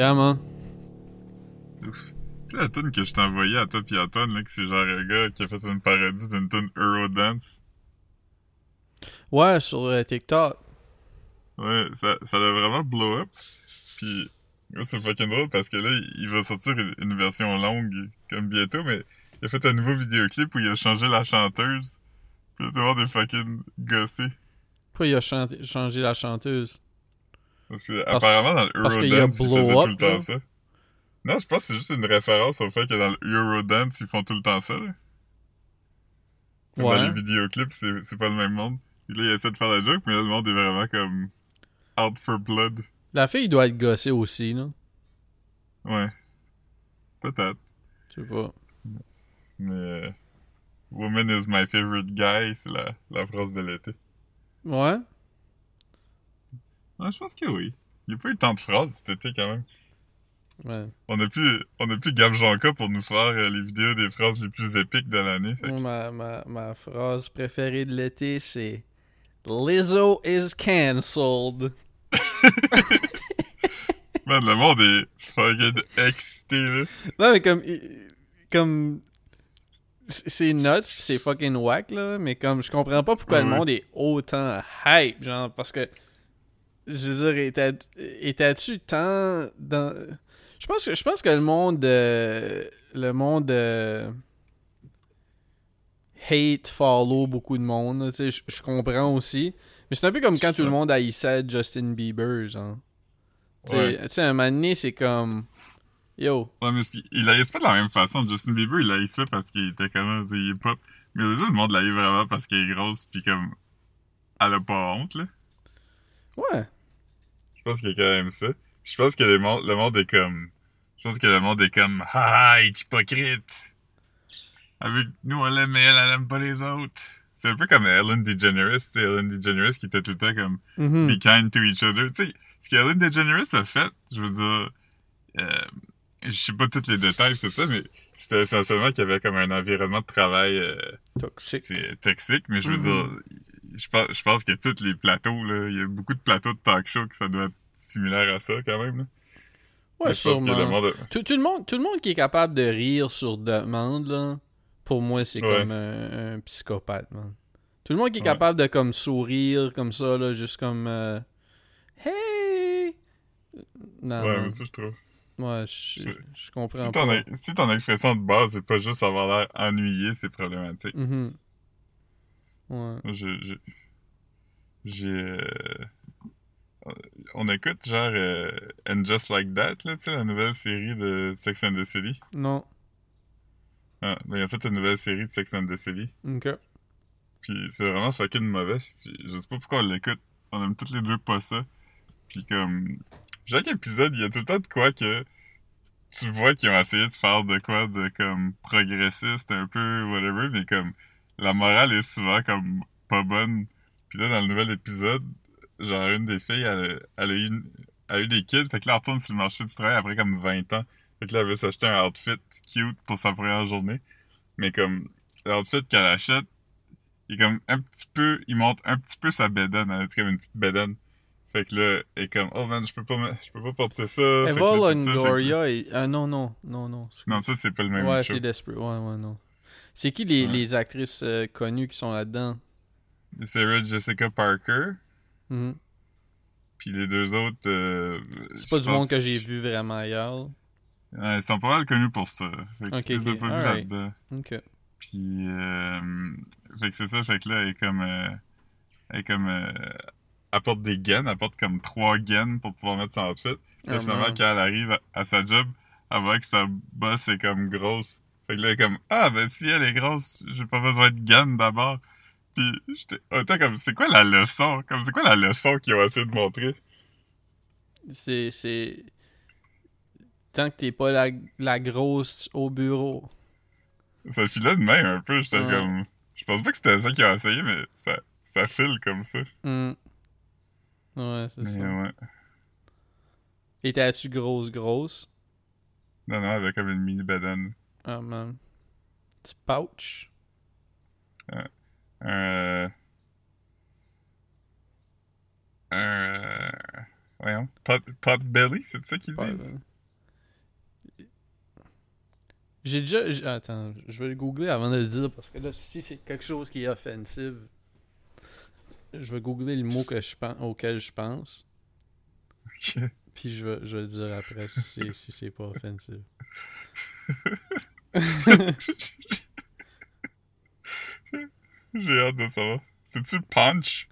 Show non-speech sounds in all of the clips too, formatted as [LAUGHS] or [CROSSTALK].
Yeah, man. Ouf. Tu sais la tune que je t'ai envoyée à toi pis à Antoine, là, que c'est genre un gars qui a fait une parodie d'une tune Eurodance. Ouais, sur euh, TikTok. Ouais, ça, ça a vraiment blow up. Pis, ouais, c'est fucking drôle parce que là, il va sortir une, une version longue, comme bientôt, mais il a fait un nouveau vidéoclip où il a changé la chanteuse. Tout le monde est fucking gossé. Pourquoi il a changé la chanteuse? Parce que, Parce- apparemment, dans le Eurodance, ils blow faisaient tout le temps ça. Non, je pense que c'est juste une référence au fait que dans le Eurodance, ils font tout le temps ça, là. Comme Ouais. Dans les vidéoclips, c'est c'est pas le même monde. Là, il essaie de faire la joke, mais là, le monde est vraiment comme out for blood. La fille doit être gossée aussi, là. Ouais. Peut-être. Je sais pas. Mais euh, Woman is my favorite guy, c'est la, la phrase de l'été. Ouais? Ouais, je pense que oui. Il n'y a pas eu tant de phrases cet été quand même. Ouais. On a plus, on a plus Gab Janka pour nous faire euh, les vidéos des phrases les plus épiques de l'année. que- ma, ma, ma phrase préférée de l'été, c'est Lizzo is cancelled. [LAUGHS] Man, le monde est fucking excité, là. Non, mais comme. Comme. C'est nuts, pis c'est fucking whack, là. Mais comme, je comprends pas pourquoi le monde est autant hype, genre, parce que. Je veux dire, étais-tu tant dans. Je pense que, je pense que le monde. euh, le monde. euh, hate, follow beaucoup de monde, là, tu sais. Je je comprends aussi. Mais c'est un peu comme quand tout le monde haïssait Justin Bieber, genre. Tu sais, un moment donné, c'est comme. Yo, Ouais, mais il haïsse pas de la même façon. Justin Bieber, il haïsse ça parce qu'il était comme il est pop. Mais les autres, le monde l'haït vraiment parce qu'elle est grosse pis comme, elle a pas honte, là. ouais. Je pense qu'il y a quand même ça. Puis je pense que le monde, le monde est comme, je pense que le monde est comme, ah, ah, est hypocrite. Avec nous, on l'aime, mais elle, elle aime pas les autres. C'est un peu comme Ellen DeGeneres, tu sais, Ellen DeGeneres qui était tout le temps comme, Mhm. be kind to each other. Tu sais, ce qu'Ellen DeGeneres a fait, je veux dire, euh, je sais pas tous les détails, tout ça, mais c'était essentiellement qu'il y avait comme un environnement de travail euh, Toxique. c'est toxique, mais je veux Mhm. dire, je pense, je pense que tous les plateaux, là, il y a beaucoup de plateaux de talk show que ça doit être similaire à ça quand même. Là. Ouais, Mais sûrement. le monde- Tout, tout le monde, tout le monde qui est capable de rire sur demande, là, pour moi, c'est Ouais. comme un, un psychopathe, man. Tout le monde qui est Ouais. capable de comme sourire comme ça, là, juste comme euh, Hey! Non, ouais, non. mais ça, je trouve. Ouais, je, comprends Si ton, si ton expression de base c'est pas juste avoir l'air ennuyé, c'est problématique. Mhm. Ouais. Je- J'ai. euh, On écoute genre euh, And Just Like That, là, tu sais, la nouvelle série de Sex and the City. Non. Ah, ben, il a fait une nouvelle série de Sex and the City. Ok. Puis c'est vraiment fucking mauvais. Puis je sais pas pourquoi on l'écoute. On aime toutes les deux pas ça. Puis comme... Chaque épisode, il y a tout le temps de quoi que... Tu vois qu'ils ont essayé de faire de quoi de comme progressiste un peu, whatever, mais comme... La morale est souvent comme pas bonne. Puis là, dans le nouvel épisode, genre une des filles, elle, a- elle a eu, une- elle a eu des kids. Fait que là, elle retourne sur le marché du travail après comme 20 ans. Fait que là, elle veut s'acheter un outfit cute pour sa première journée. Mais comme, l'outfit qu'elle achète, il est comme un petit peu, il monte un petit peu sa bédaine, elle a comme une petite bédaine. Fait que là, elle est comme, oh man, je peux pas, je peux pas porter ça. Eva là, tout ça, que là- Longoria est... Ah non, non, non, non. Non, ça, c'est pas le même Ouais, c'est Desperate. Ouais, ouais, non. C'est qui les, Ouais. les actrices euh, connues qui sont là-dedans? C'est Sarah Jessica Parker, Mhm. puis les deux autres, euh, C'est pas du monde que j'ai vu vraiment ailleurs. Ouais, ils sont pas mal connus pour ça. Fait que Ok, si tu les as ok, pas vus alright. là-dedans. Ok. Puis, euh, fait que c'est ça, fait que là, elle est comme, euh, elle est comme, euh, elle porte des gaines, elle porte comme trois gaines pour pouvoir mettre son outfit. Là, Ah, finalement, man. quand elle arrive à, à sa job, elle voit que sa boss est comme grosse. Fait que là, comme, ah, ben si elle est grosse, j'ai pas besoin de gaines d'abord. Puis, j'étais, autant comme, c'est quoi la leçon? Comme, c'est quoi la leçon qu'ils ont essayé de montrer? C'est. c'est... Tant que t'es pas la, la grosse au bureau. Ça filait de même un peu, j'étais comme, je pense pas que c'était ça qu'ils ont essayé, mais ça, ça file comme ça. Hmm. Ouais, c'est ça. ouais. Étais-tu grosse, grosse? Non, non, elle avait comme une mini badane. Ah, man. Petit pouch. Euh... Un... Euh... Voyons. Pot, pot belly, c'est ça qu'ils Ouais, disent? ben, J'ai déjà. Attends, je vais le googler avant de le dire parce que là, si c'est quelque chose qui est offensif, je vais googler le mot que je pense, auquel je pense, Ok. puis je vais, je vais le dire après si si c'est pas offensif. [LAUGHS] [LAUGHS] J'ai hâte de savoir. C'est-tu punch?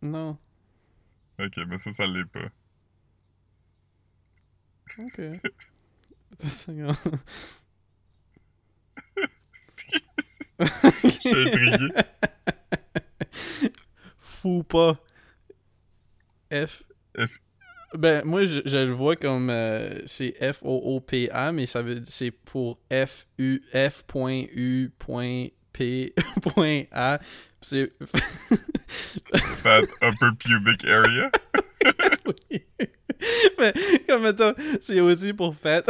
Non. Ok, mais ça, ça l'est pas. Ok. [LAUGHS] [LAUGHS] Je suis intrigué. Fou pas. F. F. Ben, moi, je, je le vois comme. euh, c'est F-O-O-P-A, mais ça veut c'est pour F-U. F.U.P.A. [LAUGHS] C'est. [LAUGHS] Fat upper pubic area? [LAUGHS] Oui. Mais, comme mettons, c'est aussi pour fat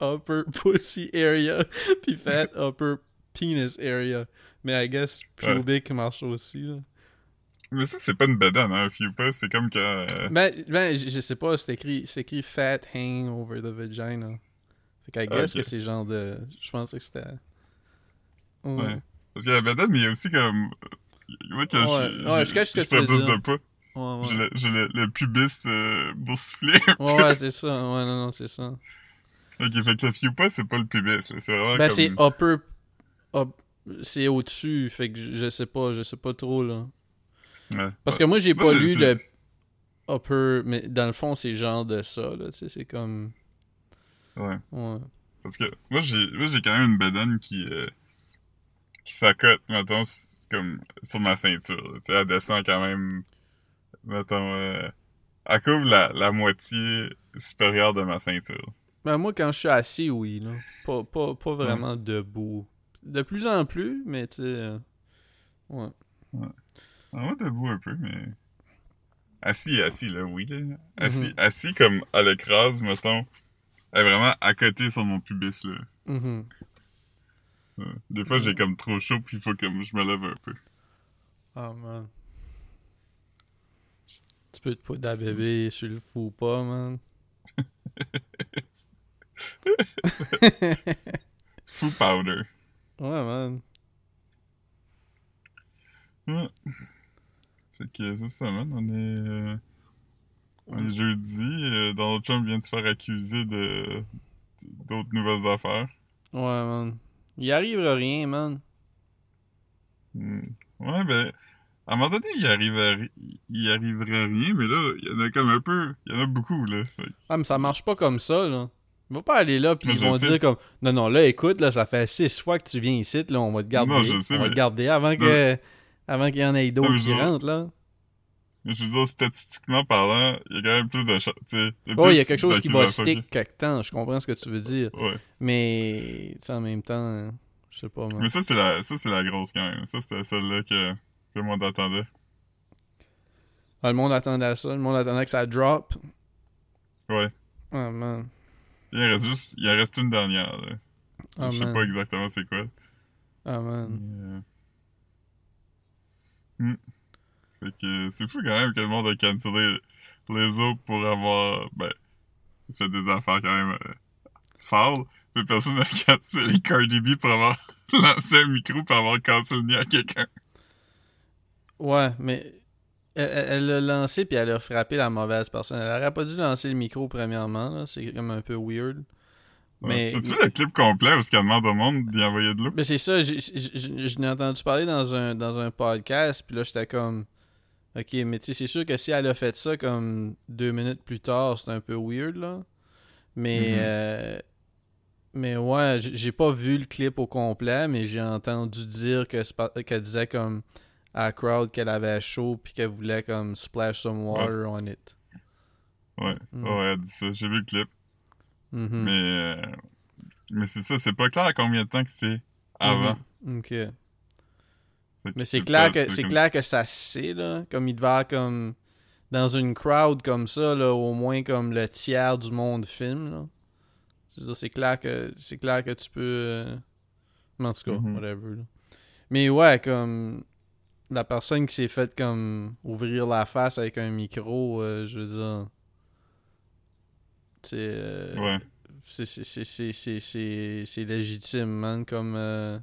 upper pussy area, puis fat upper penis area. Mais I guess pubic marche aussi, là. Mais ça, c'est pas une bedaine, hein, fille pas. C'est comme que. euh, Ben, ben je, je sais pas, c'est écrit, c'est écrit fat hang over the vagina. Fait que Ah, guess ok. que c'est genre de. Je pensais que c'était. Ouais. Ouais. Parce qu'il y a la bedaine, mais il y a aussi comme. Moi, quand Ouais, je, ouais, je cache que je tu veux dire. de. Ouais, ouais. J'ai le, le, le pubis euh, boursouflé. Ouais, ouais, c'est ça. Ouais, non, non, c'est ça. ok, fait que le fille pas, c'est pas le pubis. C'est vraiment Ben, comme. c'est upper. up- c'est au-dessus, fait que je, je sais pas, je sais pas trop, là. Ouais. Parce que moi, j'ai pas lu le upper, mais dans le fond, c'est genre de ça, là, tu sais, c'est comme. Ouais. Ouais. Parce que moi, j'ai moi, j'ai quand même une bedaine qui. euh, qui s'accote, mettons, comme sur ma ceinture. là. Tu sais, elle descend quand même. Mettons. Euh, elle couvre la, la moitié supérieure de ma ceinture. Ben, moi, quand je suis assis, oui, là. Pas, pas, pas vraiment debout. De plus en plus, mais tu sais. euh, Ouais. En moi, debout un peu, mais. Assis, assis, là, oui, là. Assis, Mhm. assis comme à l'écrase, mettons. Elle est vraiment à côté sur mon pubis, là. Mhm. Ouais. Des fois, j'ai comme trop chaud, puis il faut que je me lève un peu. Ah, man. Tu peux te poudre à bébé, je le fous pas, man. [LAUGHS] Fou powder. Ouais, man. Ouais. Fait que c'est ça, man. On est, euh, on est jeudi. Euh, Donald Trump vient de se faire accuser de d'autres nouvelles affaires. Ouais, man. Il arrivera rien, man. Hmm. Ouais, ben, à un moment donné, il arriverait, il arriverait rien, mais là, il y en a comme un peu, il y en a beaucoup, là. Fait Ah, mais ça marche pas comme ça, là. Il va pas aller là, puis ils vont sais. dire comme Non, non, là, écoute, là, ça fait six fois que tu viens ici, là, on va te garder. Non, je sais, on va mais- te garder avant que. Avant qu'il y en ait d'autres qui rentrent, là. Mais je veux dire, statistiquement parlant, il y a quand même plus de chance, tu sais. Ouais, il y a quelque chose qui va stick quelque temps, je comprends ce que tu veux dire. Ouais. Mais, tu sais, en même temps, je sais pas, man. Mais ça, c'est la, ça, la grosse, quand même. Ça, c'était celle-là que, que le monde attendait. Ah, le monde attendait à ça, le monde attendait que ça drop. Ouais. Ah, man. Il en reste juste, il en reste une dernière, là. Ah, je sais man. pas exactement c'est quoi. Ah, man. Mais, hmm. Fait que c'est fou quand même que le monde a cancellé les autres pour avoir ben fait des affaires quand même euh, folles. Mais personne n'a [LAUGHS] cancellé Cardi B pour avoir [LAUGHS] lancé un micro pour avoir cassé le nez à quelqu'un. Ouais, mais elle- l'a lancé puis elle a frappé la mauvaise personne. Elle aurait pas dû lancer le micro premièrement, là. C'est comme un peu weird. Mais, Tu vu le clip complet où ce qu'elle demande au monde d'y envoyer de l'eau? mais c'est ça, je l'ai entendu parler dans un, dans un podcast, puis là j'étais comme. Ok, mais tu sais, c'est sûr que si elle a fait ça comme deux minutes plus tard, c'est un peu weird, là. Mais. Mhm. euh, mais ouais, j'ai pas vu le clip au complet, mais j'ai entendu dire que qu'elle disait comme à la crowd qu'elle avait chaud puis qu'elle voulait comme splash some water Ouais, on it. Ouais, Mm. ouais, elle dit ça. J'ai vu le clip. Mhm. Mais, euh, mais c'est ça, c'est pas clair combien de temps que c'est avant. Mhm. Ok. Que Mais c'est clair pas- que c'est comme- clair que ça se sait là, comme il devait comme dans une crowd comme ça là, au moins comme le tiers du monde filme là. C'est clair que c'est clair que tu peux euh, en tout cas, Mhm. whatever. là. Mais ouais, comme la personne qui s'est faite comme ouvrir la face avec un micro, euh, je veux dire euh, Ouais. c'est légitime, man. Comme. euh,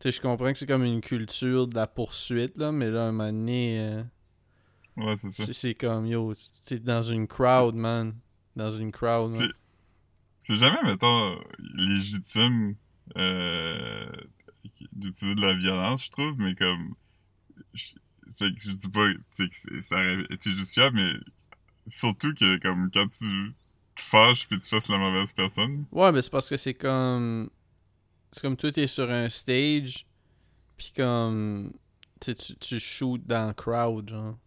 Tu sais, je comprends que c'est comme une culture de la poursuite, là, mais là, un moment donné, euh, Ouais, c'est ça. c'est comme, yo, t'es dans une crowd, man. Dans une crowd, man. C'est- jamais, mettons, légitime euh, d'utiliser de la violence, je trouve, mais comme. Je, fait que je dis pas que c'est- ça aurait été justifiable, mais surtout que, comme, quand tu te fâches puis tu fasses la mauvaise personne. Ouais, mais c'est parce que c'est comme. C'est comme toi, t'es sur un stage, pis comme. Tu tu shoots dans le crowd, genre.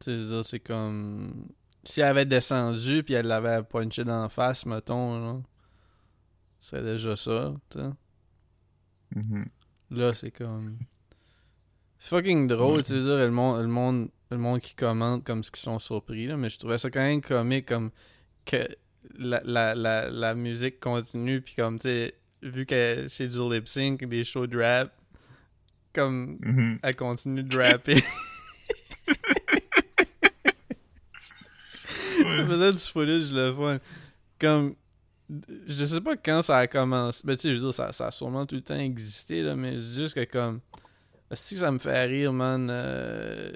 Tu sais, c'est comme. Si elle avait descendu, puis elle l'avait punché dans la face, mettons, genre. Ce serait déjà ça, tu sais. Mhm. Là, c'est comme. C'est fucking drôle, tu veux dire, le monde, le monde, le monde qui commente comme ce qu'ils sont surpris, là, mais je trouvais ça quand même comique, comme que la, la, la, la musique continue, puis comme, tu sais, vu que c'est du lip sync, des shows de rap, comme Mhm. elle continue de rapper. [LAUGHS] ça faisait du footage le fun. Comme. Je sais pas quand ça a commencé. Mais tu sais, je veux dire, ça, ça a sûrement tout le temps existé, là, mais juste que comme. Si ça me fait rire, man. euh,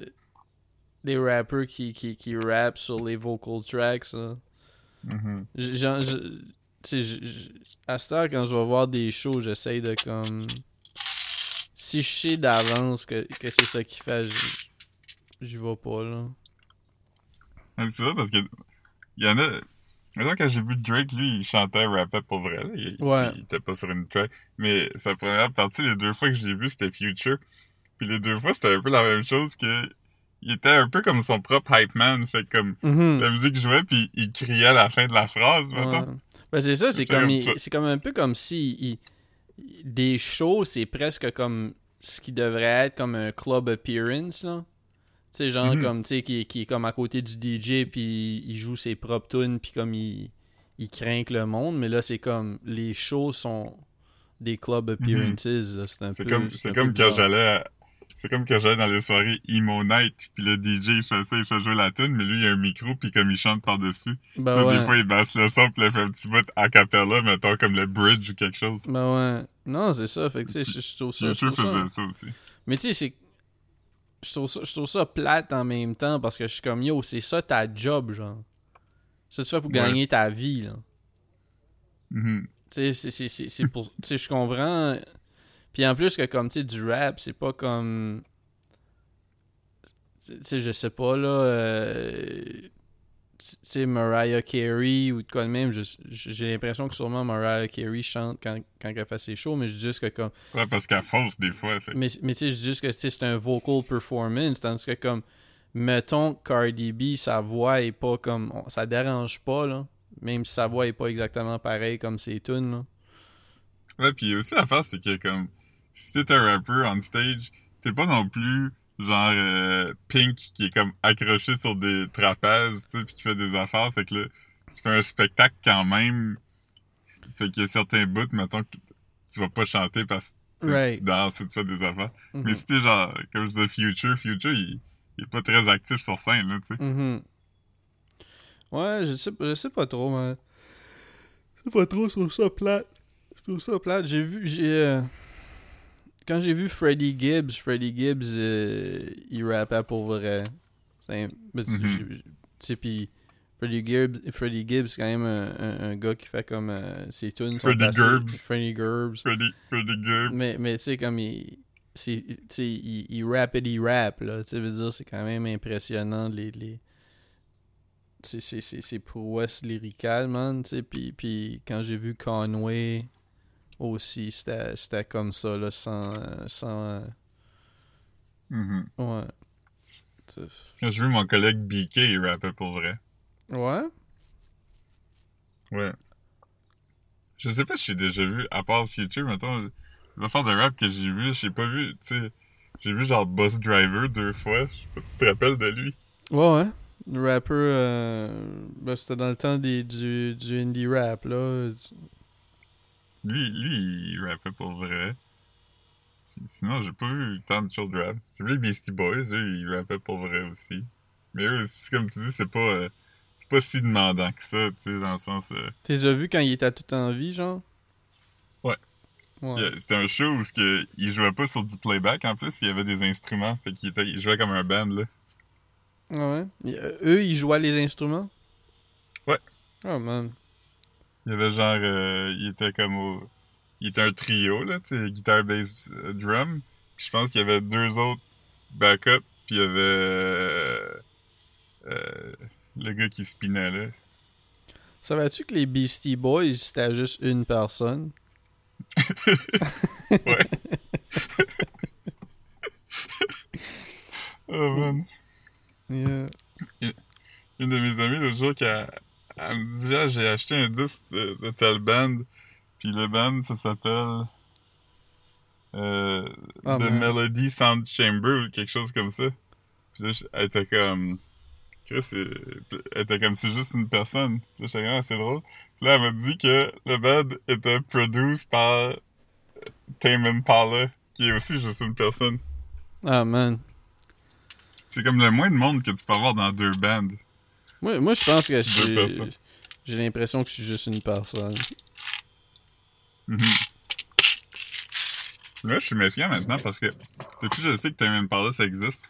des rappers qui, qui, qui rappent sur les vocal tracks, je- sais, je- je- à cette heure, quand je vais voir des shows, j'essaye de comme. Si je sais d'avance que, que c'est ça qu'il fait, j'y vais pas, là. Mais C'est ça parce que il y en a. Maintenant, quand j'ai vu Drake, lui, il chantait, rappait pour vrai. Là. Il, Ouais. il était pas sur une track. Mais sa première partie, les deux fois que je l'ai vu, c'était Future. Puis les deux fois, c'était un peu la même chose que. Il était un peu comme son propre hype man. Fait comme Mhm. la musique jouait, puis il criait à la fin de la phrase, Ouais. Ben, c'est ça, c'est comme, c'est comme un peu comme si il- des shows, c'est presque comme ce qui devrait être comme un club appearance, là. Tu sais, genre Mhm. comme, tu sais, qui, qui est comme à côté du DJ, puis il joue ses propres tunes, puis comme il, il craint le monde, mais là, c'est comme, les shows sont des club appearances, là. C'est un Mhm. C'est peu comme, c'est comme quand j'allais à- c'est comme quand j'allais dans les soirées emo night, puis le DJ il fait ça, il fait jouer la tune, mais lui il a un micro puis comme il chante par-dessus. Ben Là, ouais. Des fois il basse le son puis il fait un petit bout a cappella, mettons comme le bridge ou quelque chose. Ben ouais. Non, c'est ça, fait que, tu sais, je- je trouve ça... je trouve ça- faisait ça aussi. Mais tu sais, c'est. Je trouve, ça, je trouve ça plate en même temps parce que je suis comme yo, c'est ça ta job, genre. Ça tu fais pour Ouais. gagner ta vie, là. Mhm. Tu sais, c'est pour. Tu sais, je comprends. Puis en plus que comme, tu sais, du rap, c'est pas comme. Tu sais, je sais pas, là. euh, Tu sais, Mariah Carey ou de quoi de même, j'ai l'impression que sûrement Mariah Carey chante quand, quand elle fait ses shows, mais je dis juste que comme. Ouais, parce qu'elle fausse des fois. Fait. Mais, mais tu sais, je dis juste que c'est un vocal performance, tandis que comme, mettons, Cardi B, sa voix est pas comme, ça dérange pas, là. Même si sa voix est pas exactement pareille comme ses tunes, là. Ouais, puis aussi l'affaire c'est que comme si t'es un rappeur on stage, t'es pas non plus genre euh, Pink qui est comme accroché sur des trapèzes, tu sais, puis qui fait des affaires. Fait que là, tu fais un spectacle quand même. Fait qu'il y a certains bouts, mettons, que tu vas pas chanter parce que tu sais, Right. tu danses ou tu fais des affaires. Mhm. Mais si t'es genre, comme je disais, Future, Future, il, il est pas très actif sur scène, là, tu sais. Mhm. Ouais, je sais, je sais pas trop, man. Je sais pas trop, je trouve ça plate. Je trouve ça plate. J'ai vu, j'ai... euh, Quand j'ai vu Freddie Gibbs, Freddie Gibbs, euh, il rappait pour vrai. C'est ben, Mhm. pis Freddie Gibbs, Freddie Gibbs, c'est quand même un, un- un gars qui fait comme euh, ses tunes. Freddie Gibbs. Freddie Gibbs. Freddie, Freddie Gibbs. Mais, mais tu sais, comme il. c'est- Tu sais, il, il rap, là. Tu veux dire, c'est quand même impressionnant, les. les c'est prouesses lyricales, man, tu sais. Puis, puis quand j'ai vu Conway aussi, c'était comme ça, là, sans. sans euh, Mhm. ouais. J'ai vu mon collègue BK, il rappait pour vrai. Ouais? Ouais. Je sais pas si j'ai déjà vu, à part Future, mettons, les affaires de rap que j'ai vu, j'ai pas vu, tu sais, j'ai vu genre Boss Driver deux fois, je sais pas si tu te rappelles de lui. Ouais, ouais. Le rapper, euh, ben, c'était dans le temps des, du, du indie rap, là. Lui, lui, il rappait pour vrai. Sinon, j'ai pas vu tant de shows de rap. J'ai vu les Beastie Boys, eux, ils rappaient pour vrai aussi. Mais eux aussi, comme tu dis, c'est pas, euh, pas si demandant que ça, tu sais, dans le sens. euh, T'es déjà vu quand il était tout en vie, genre? Ouais. Ouais. C'était un show où que, il jouait pas sur du playback en plus, il y avait des instruments, fait qu'il était, il jouait comme un band là. Ouais? Euh, eux, ils jouaient les instruments? Ouais. Oh man. Il y avait genre, euh, il était comme au, il était un trio là, tu sais, guitare, bass, euh, drum. Puis je pense qu'il y avait deux autres backup, puis il y avait euh, euh, le gars qui spinait là. Savais-tu que les Beastie Boys, c'était juste une personne? [LAUGHS] Ouais. [LAUGHS] oh man. Yeah. Une de mes amies l'autre jour qui a, elle me dit ah, j'ai acheté un disque de, de tel band, puis le band ça s'appelle euh, Ah, The man. Melody Sound Chamber ou quelque chose comme ça. Puis là, elle était comme Chris, c'est- elle était comme c'est juste une personne. Puis là, j'étais Ah, c'est drôle. Puis là, elle m'a dit que le band était produit par Tame Impala, qui est aussi juste une personne. Ah man. C'est comme le moins de monde que tu peux avoir dans deux bands. Moi, moi je pense que je j'ai l'impression que je suis juste une personne. Mhm. Là, je suis méfiant maintenant parce que depuis que je sais que Tame Impala, ça existe.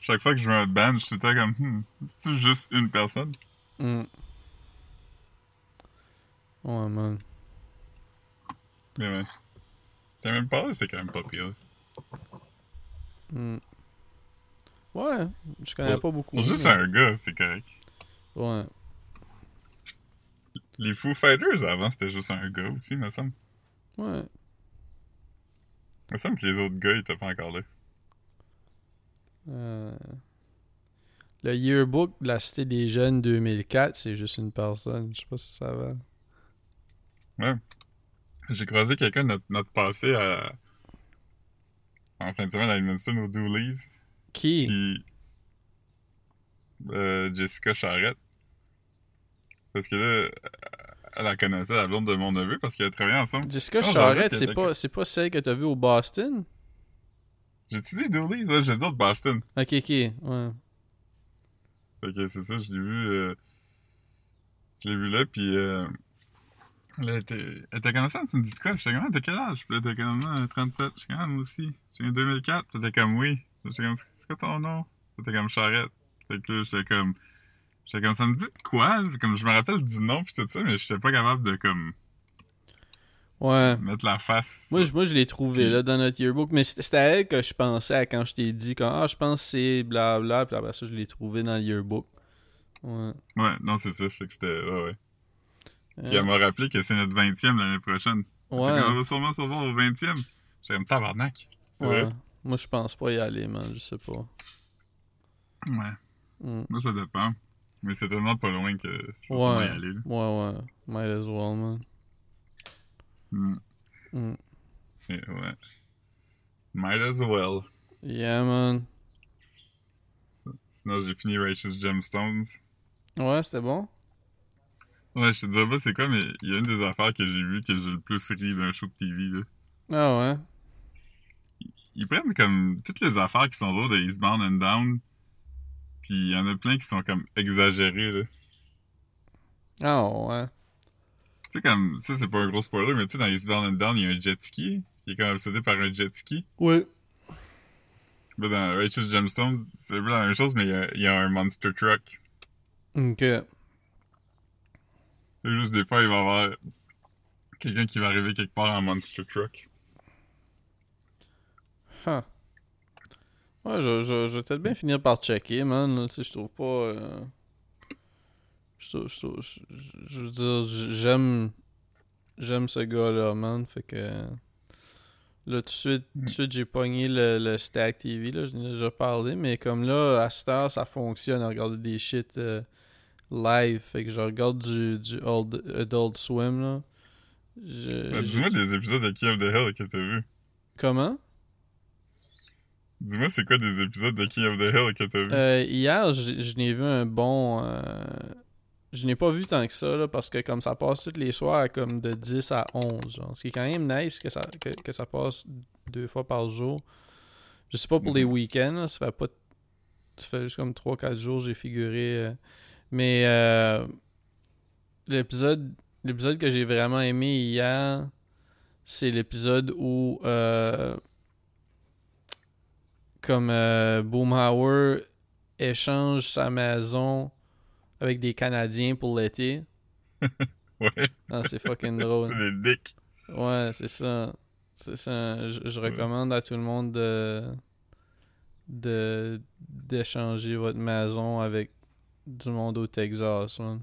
Chaque fois que je joue un band, je suis tout le temps comme, hmm, c'est-tu juste une personne? Hmm. Ouais man. Mais ouais. C'est quand même pas pire. Hmm. Ouais, je connais pas beaucoup. Pour juste mais- un gars, c'est correct. Ouais. Les Foo Fighters, avant, c'était juste un gars aussi, me semble. Ouais. me semble que les autres gars, ils étaient pas encore là. Euh, Le yearbook de la Cité des Jeunes 2004, c'est juste une personne. Je sais pas si ça va. J'ai croisé quelqu'un de notre, notre passé à... en fin de semaine à Edmonton au Dooley's. Qui? Puis euh, Jessica Charrette. Parce que là, elle la connaissait, la blonde de mon neveu, parce avaient travaillé ensemble. Jessica Oh, dit c'est qu'elle pas, c'est pas celle que t'as vue au Boston? J'ai-tu dit Dooley's? Ouais, j'ai dit de Boston. Ok, ok. Ouais. Fait que c'est ça, je l'ai vu... euh, Je l'ai vu là, puis... Euh... Là, elle était, comme ça, tu me dis de quoi? J'étais comme, ah, t'as quel âge? Puis là, t'es comme, ah, 37. J'étais comme, ah, moi aussi. J'ai eu 2004. Puis t'es comme, oui. J'étais comme, c'est quoi ton nom? T'es comme, Charrette. Fait que là, j'étais comme, j'étais comme, ça me dit de quoi? Comme, je me rappelle du nom pis tout ça, mais j'étais pas capable de, comme, Ouais. mettre la face. Moi, je, moi, je l'ai trouvé là dans notre yearbook, mais c'était c'était à elle que je pensais à quand je t'ai dit quand ah je pense que c'est blabla, puis après ça je l'ai trouvé dans le yearbook. Ouais. Ouais, non, c'est ça. Fait que c'était, ouais, ouais. Puis Euh, elle m'a rappelé que c'est notre 20e l'année prochaine. Ouais. qu'on va sûrement se voir au 20e. J'étais comme, tabarnak. C'est ouais. vrai? Moi je pense pas y aller, man, je sais pas. Ouais. Mm. Moi, ça dépend. Mais c'est tellement pas loin que je pense sûrement y Ouais. aller, là. Ouais, ouais. Might as well, man. Mm. Mm. Et ouais. Might as well. Yeah, man. Sinon, j'ai fini Righteous Gemstones. Ouais, c'était bon. Ouais, je te dirais pas c'est quoi, mais il y a une des affaires que j'ai vues que j'ai le plus ri d'un show de TV, là. Ah ouais? Ils prennent comme toutes les affaires qui sont drôles de Eastbound and Down, puis il y en a plein qui sont comme exagérées, là. Ah ouais. Tu sais, comme, ça c'est pas un gros spoiler, mais tu sais, dans Eastbound and Down, il y a un jet ski, qui est comme obsédé par un jet ski. Ouais. Ben, dans Righteous Gemstones, c'est un peu la même chose, mais il y a, il y a un monster truck. Ok. Juste des fois, il va y avoir quelqu'un qui va arriver quelque part en monster truck. Huh. Ouais, je, je, je vais peut-être bien finir par checker, man. là, Tu sais, je trouve pas. euh, Je trouve. Je, trouve- je- je veux dire, j'aime. J'aime ce gars-là, man. Fait que. Là, tout de suite, tout de suite j'ai pogné le, le Stack TV, là. Je ai déjà parlé. Mais comme là, à cette heure, ça fonctionne à regarder des shit euh, live. Fait que je regarde du, du old, Adult Swim, là. Dis-moi des épisodes de King of the Hill que t'as vu. Comment? Dis-moi c'est quoi des épisodes de King of the Hill que t'as vu? Euh, hier, je, n'ai vu un bon. euh, je n'ai pas vu tant que ça, là, parce que comme ça passe tous les soirs, comme de 10 à 11. Genre, ce qui est quand même nice que ça, que, que ça passe deux fois par jour. Je sais pas pour les week-ends, là, ça fait pas. Ça fait juste comme 3-4 jours j'ai figuré euh, Mais euh, l'épisode l'épisode que j'ai vraiment aimé hier, c'est l'épisode où comme euh, Boomhauer échange sa maison avec des Canadiens pour l'été. [LAUGHS] Ouais, Ah, c'est fucking drôle. c'est des dicks. Ouais, c'est ça. C'est ça. Je, je recommande à tout le monde de de d'échanger votre maison avec du monde au Texas. man.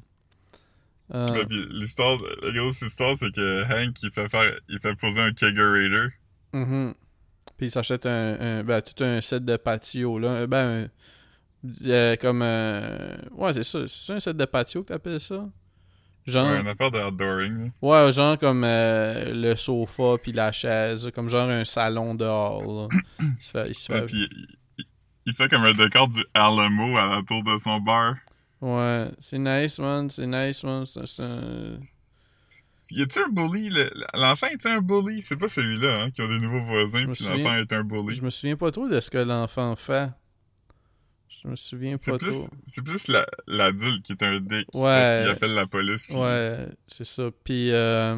Euh, puis l'histoire, la grosse histoire, c'est que Hank, il fait faire, il fait poser un kegerator. mhm. Puis il s'achète un, un- ben, tout un set de patio là. Ben un- euh, comme euh, ouais c'est ça. C'est un set de patio que t'appelles ça? Genre Ouais, un affaire de outdooring. là. ouais genre comme euh, le sofa puis la chaise, comme genre un salon dehors. Là. [COUGHS] Il se fait- il se fait- puis il, il- il fait comme un décor du Alamo à la tour de son bar. Ouais, c'est nice, man. C'est nice, man. C'est un... Y a-tu un bully? le- L'enfant est-tu un bully? C'est pas celui-là, hein, qui a des nouveaux voisins, puis l'enfant est un bully. Je me souviens pas trop de ce que l'enfant fait. Je me souviens C'est pas plus, trop. c'est plus la- l'adulte qui est un dick. Ouais. Qu'il appelle la police. puis- Ouais, c'est ça. Puis, euh...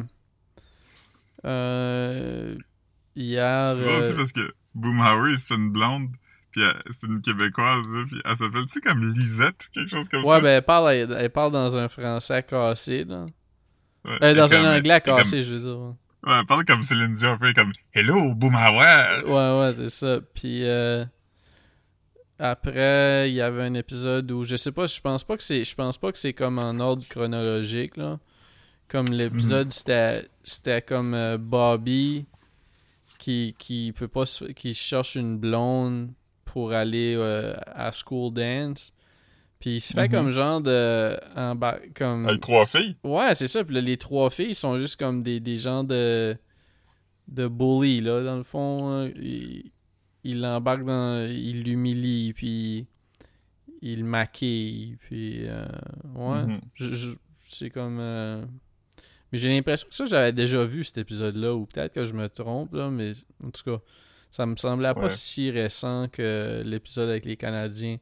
euh, Hier... C'est aussi euh, parce que Boomhauer, il se fait une blonde, puis c'est une Québécoise, puis elle s'appelle-tu comme Lisette ou quelque chose comme Ouais, ça? ben, elle parle, elle, elle parle dans un français cassé, là. Euh, dans un anglais cassé, je veux dire. Ouais, parle comme Céline Dion, un peu comme Hello, Boomhauer! Ouais, ouais, c'est ça. Puis euh, après, il y avait un épisode où je sais pas, je pense pas que c'est je pense pas que c'est comme en ordre chronologique là. Comme l'épisode c'était c'était comme euh, Bobby qui qui peut pas qui cherche une blonde pour aller euh, à school dance. Puis il se fait Mhm. comme genre de embar- comme Avec trois filles? Ouais, c'est ça. Puis là, les trois filles sont juste comme des, des gens de de bully, là, dans le fond. il l'embarquent dans... Il l'humilie, puis il le maquille, puis... euh, ouais. Mhm. C'est comme... euh, Mais j'ai l'impression que ça, j'avais déjà vu cet épisode-là, ou peut-être que je me trompe, là, mais en tout cas, ça me semblait pas si récent que l'épisode avec les Canadiens.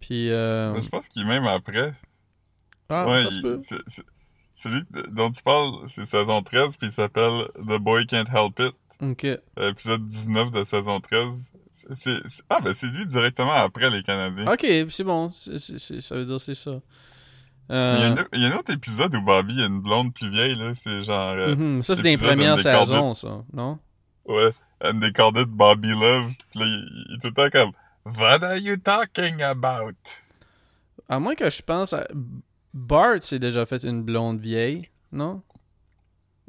Puis... euh, Je pense qu'il est même après. Ah, ouais, ça se peut. celui de- dont tu parles, c'est saison 13, puis il s'appelle The Boy Can't Help It, Ok. épisode 19 de saison 13. C'est- c'est- c'est- ah, ben c'est lui directement après les Canadiens. Ok, c'est bon. Ça veut dire c'est ça. Il, y a Euh, une- il y a un autre épisode où Bobby a une blonde plus vieille, là, c'est genre... euh, mhm, Ça, c'est dans les l'épisode premières de- saisons, ça, non? Ouais, they called it Bobby Love. Puis là, il, il est tout le temps comme What are you talking about? À moins que je pense à... Bart s'est déjà fait une blonde vieille, non?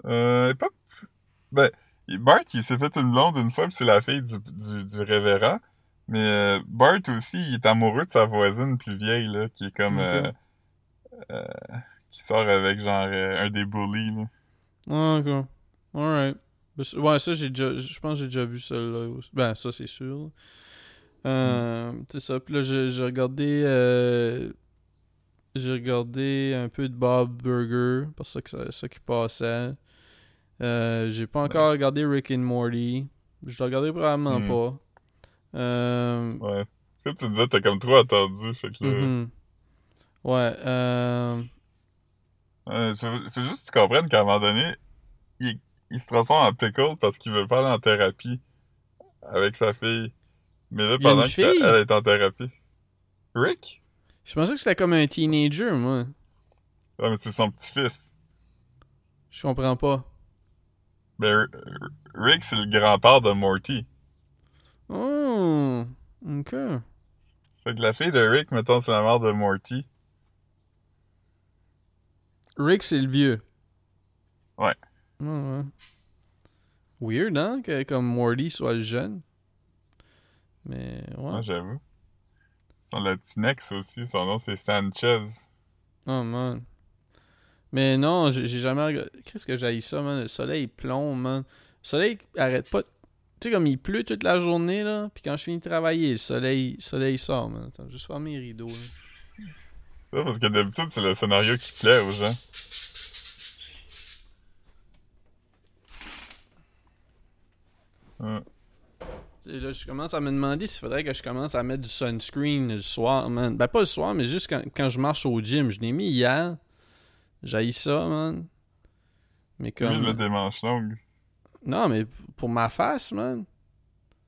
Euh, pas... Ben, Bart, il s'est fait une blonde une fois, puis c'est la fille du, du, du révérend. Mais euh, Bart aussi, il est amoureux de sa voisine plus vieille, là, qui est comme... Euh, euh, qui sort avec, genre, euh, un des bullies, là. Ah, ok. Alright. Ben, Ouais, ça, j'ai déjà... Je pense que j'ai déjà vu ça, là. aussi. Ben, ça, c'est sûr. Euh, C'est ça. Puis là, j'ai regardé... euh, J'ai regardé un peu de Bob Burger, parce que c'est ça qui passait. Euh, j'ai pas encore regardé Rick and Morty. Je l'ai regardé probablement Hmm. pas. Euh, Ouais. Comme tu disais, t'as comme trop attendu, fait que là... mhm. Ouais. Euh... Ouais, faut, faut juste que tu comprennes qu'à un moment donné, il, il se transforme en pickle parce qu'il veut pas aller en thérapie avec sa fille. Mais là, pendant qu'elle est en thérapie. Rick? Je pensais que c'était comme un teenager, moi. Ouais, mais c'est son petit-fils. Je comprends pas. Ben, Rick, c'est le grand-père de Morty. Oh, ok. Fait que la fille de Rick, mettons, c'est la mère de Morty. Rick, c'est le vieux. Ouais. Weird, hein, que comme Morty soit le jeune. Mais, ouais. Ouais, j'avoue. Son Latinx aussi, son nom c'est Sanchez. Oh, man. Mais non, j'ai jamais regardé. Qu'est-ce que j'ai ça, man? Le soleil plombe, man. Le soleil arrête pas. Tu sais, comme il pleut toute la journée, là. Puis quand je finis de travailler, le soleil, le soleil sort, man. Attends, juste fermer les rideaux, là. Ça, parce que d'habitude, c'est le scénario qui plaît aux gens. Et là, je commence à me demander s'il faudrait que je commence à mettre du sunscreen le soir, man. Ben, pas le soir, mais juste quand, quand je marche au gym. Je l'ai mis hier. J'ai ça, man. Mais comme. il met des manches longues. Non, mais pour ma face, man.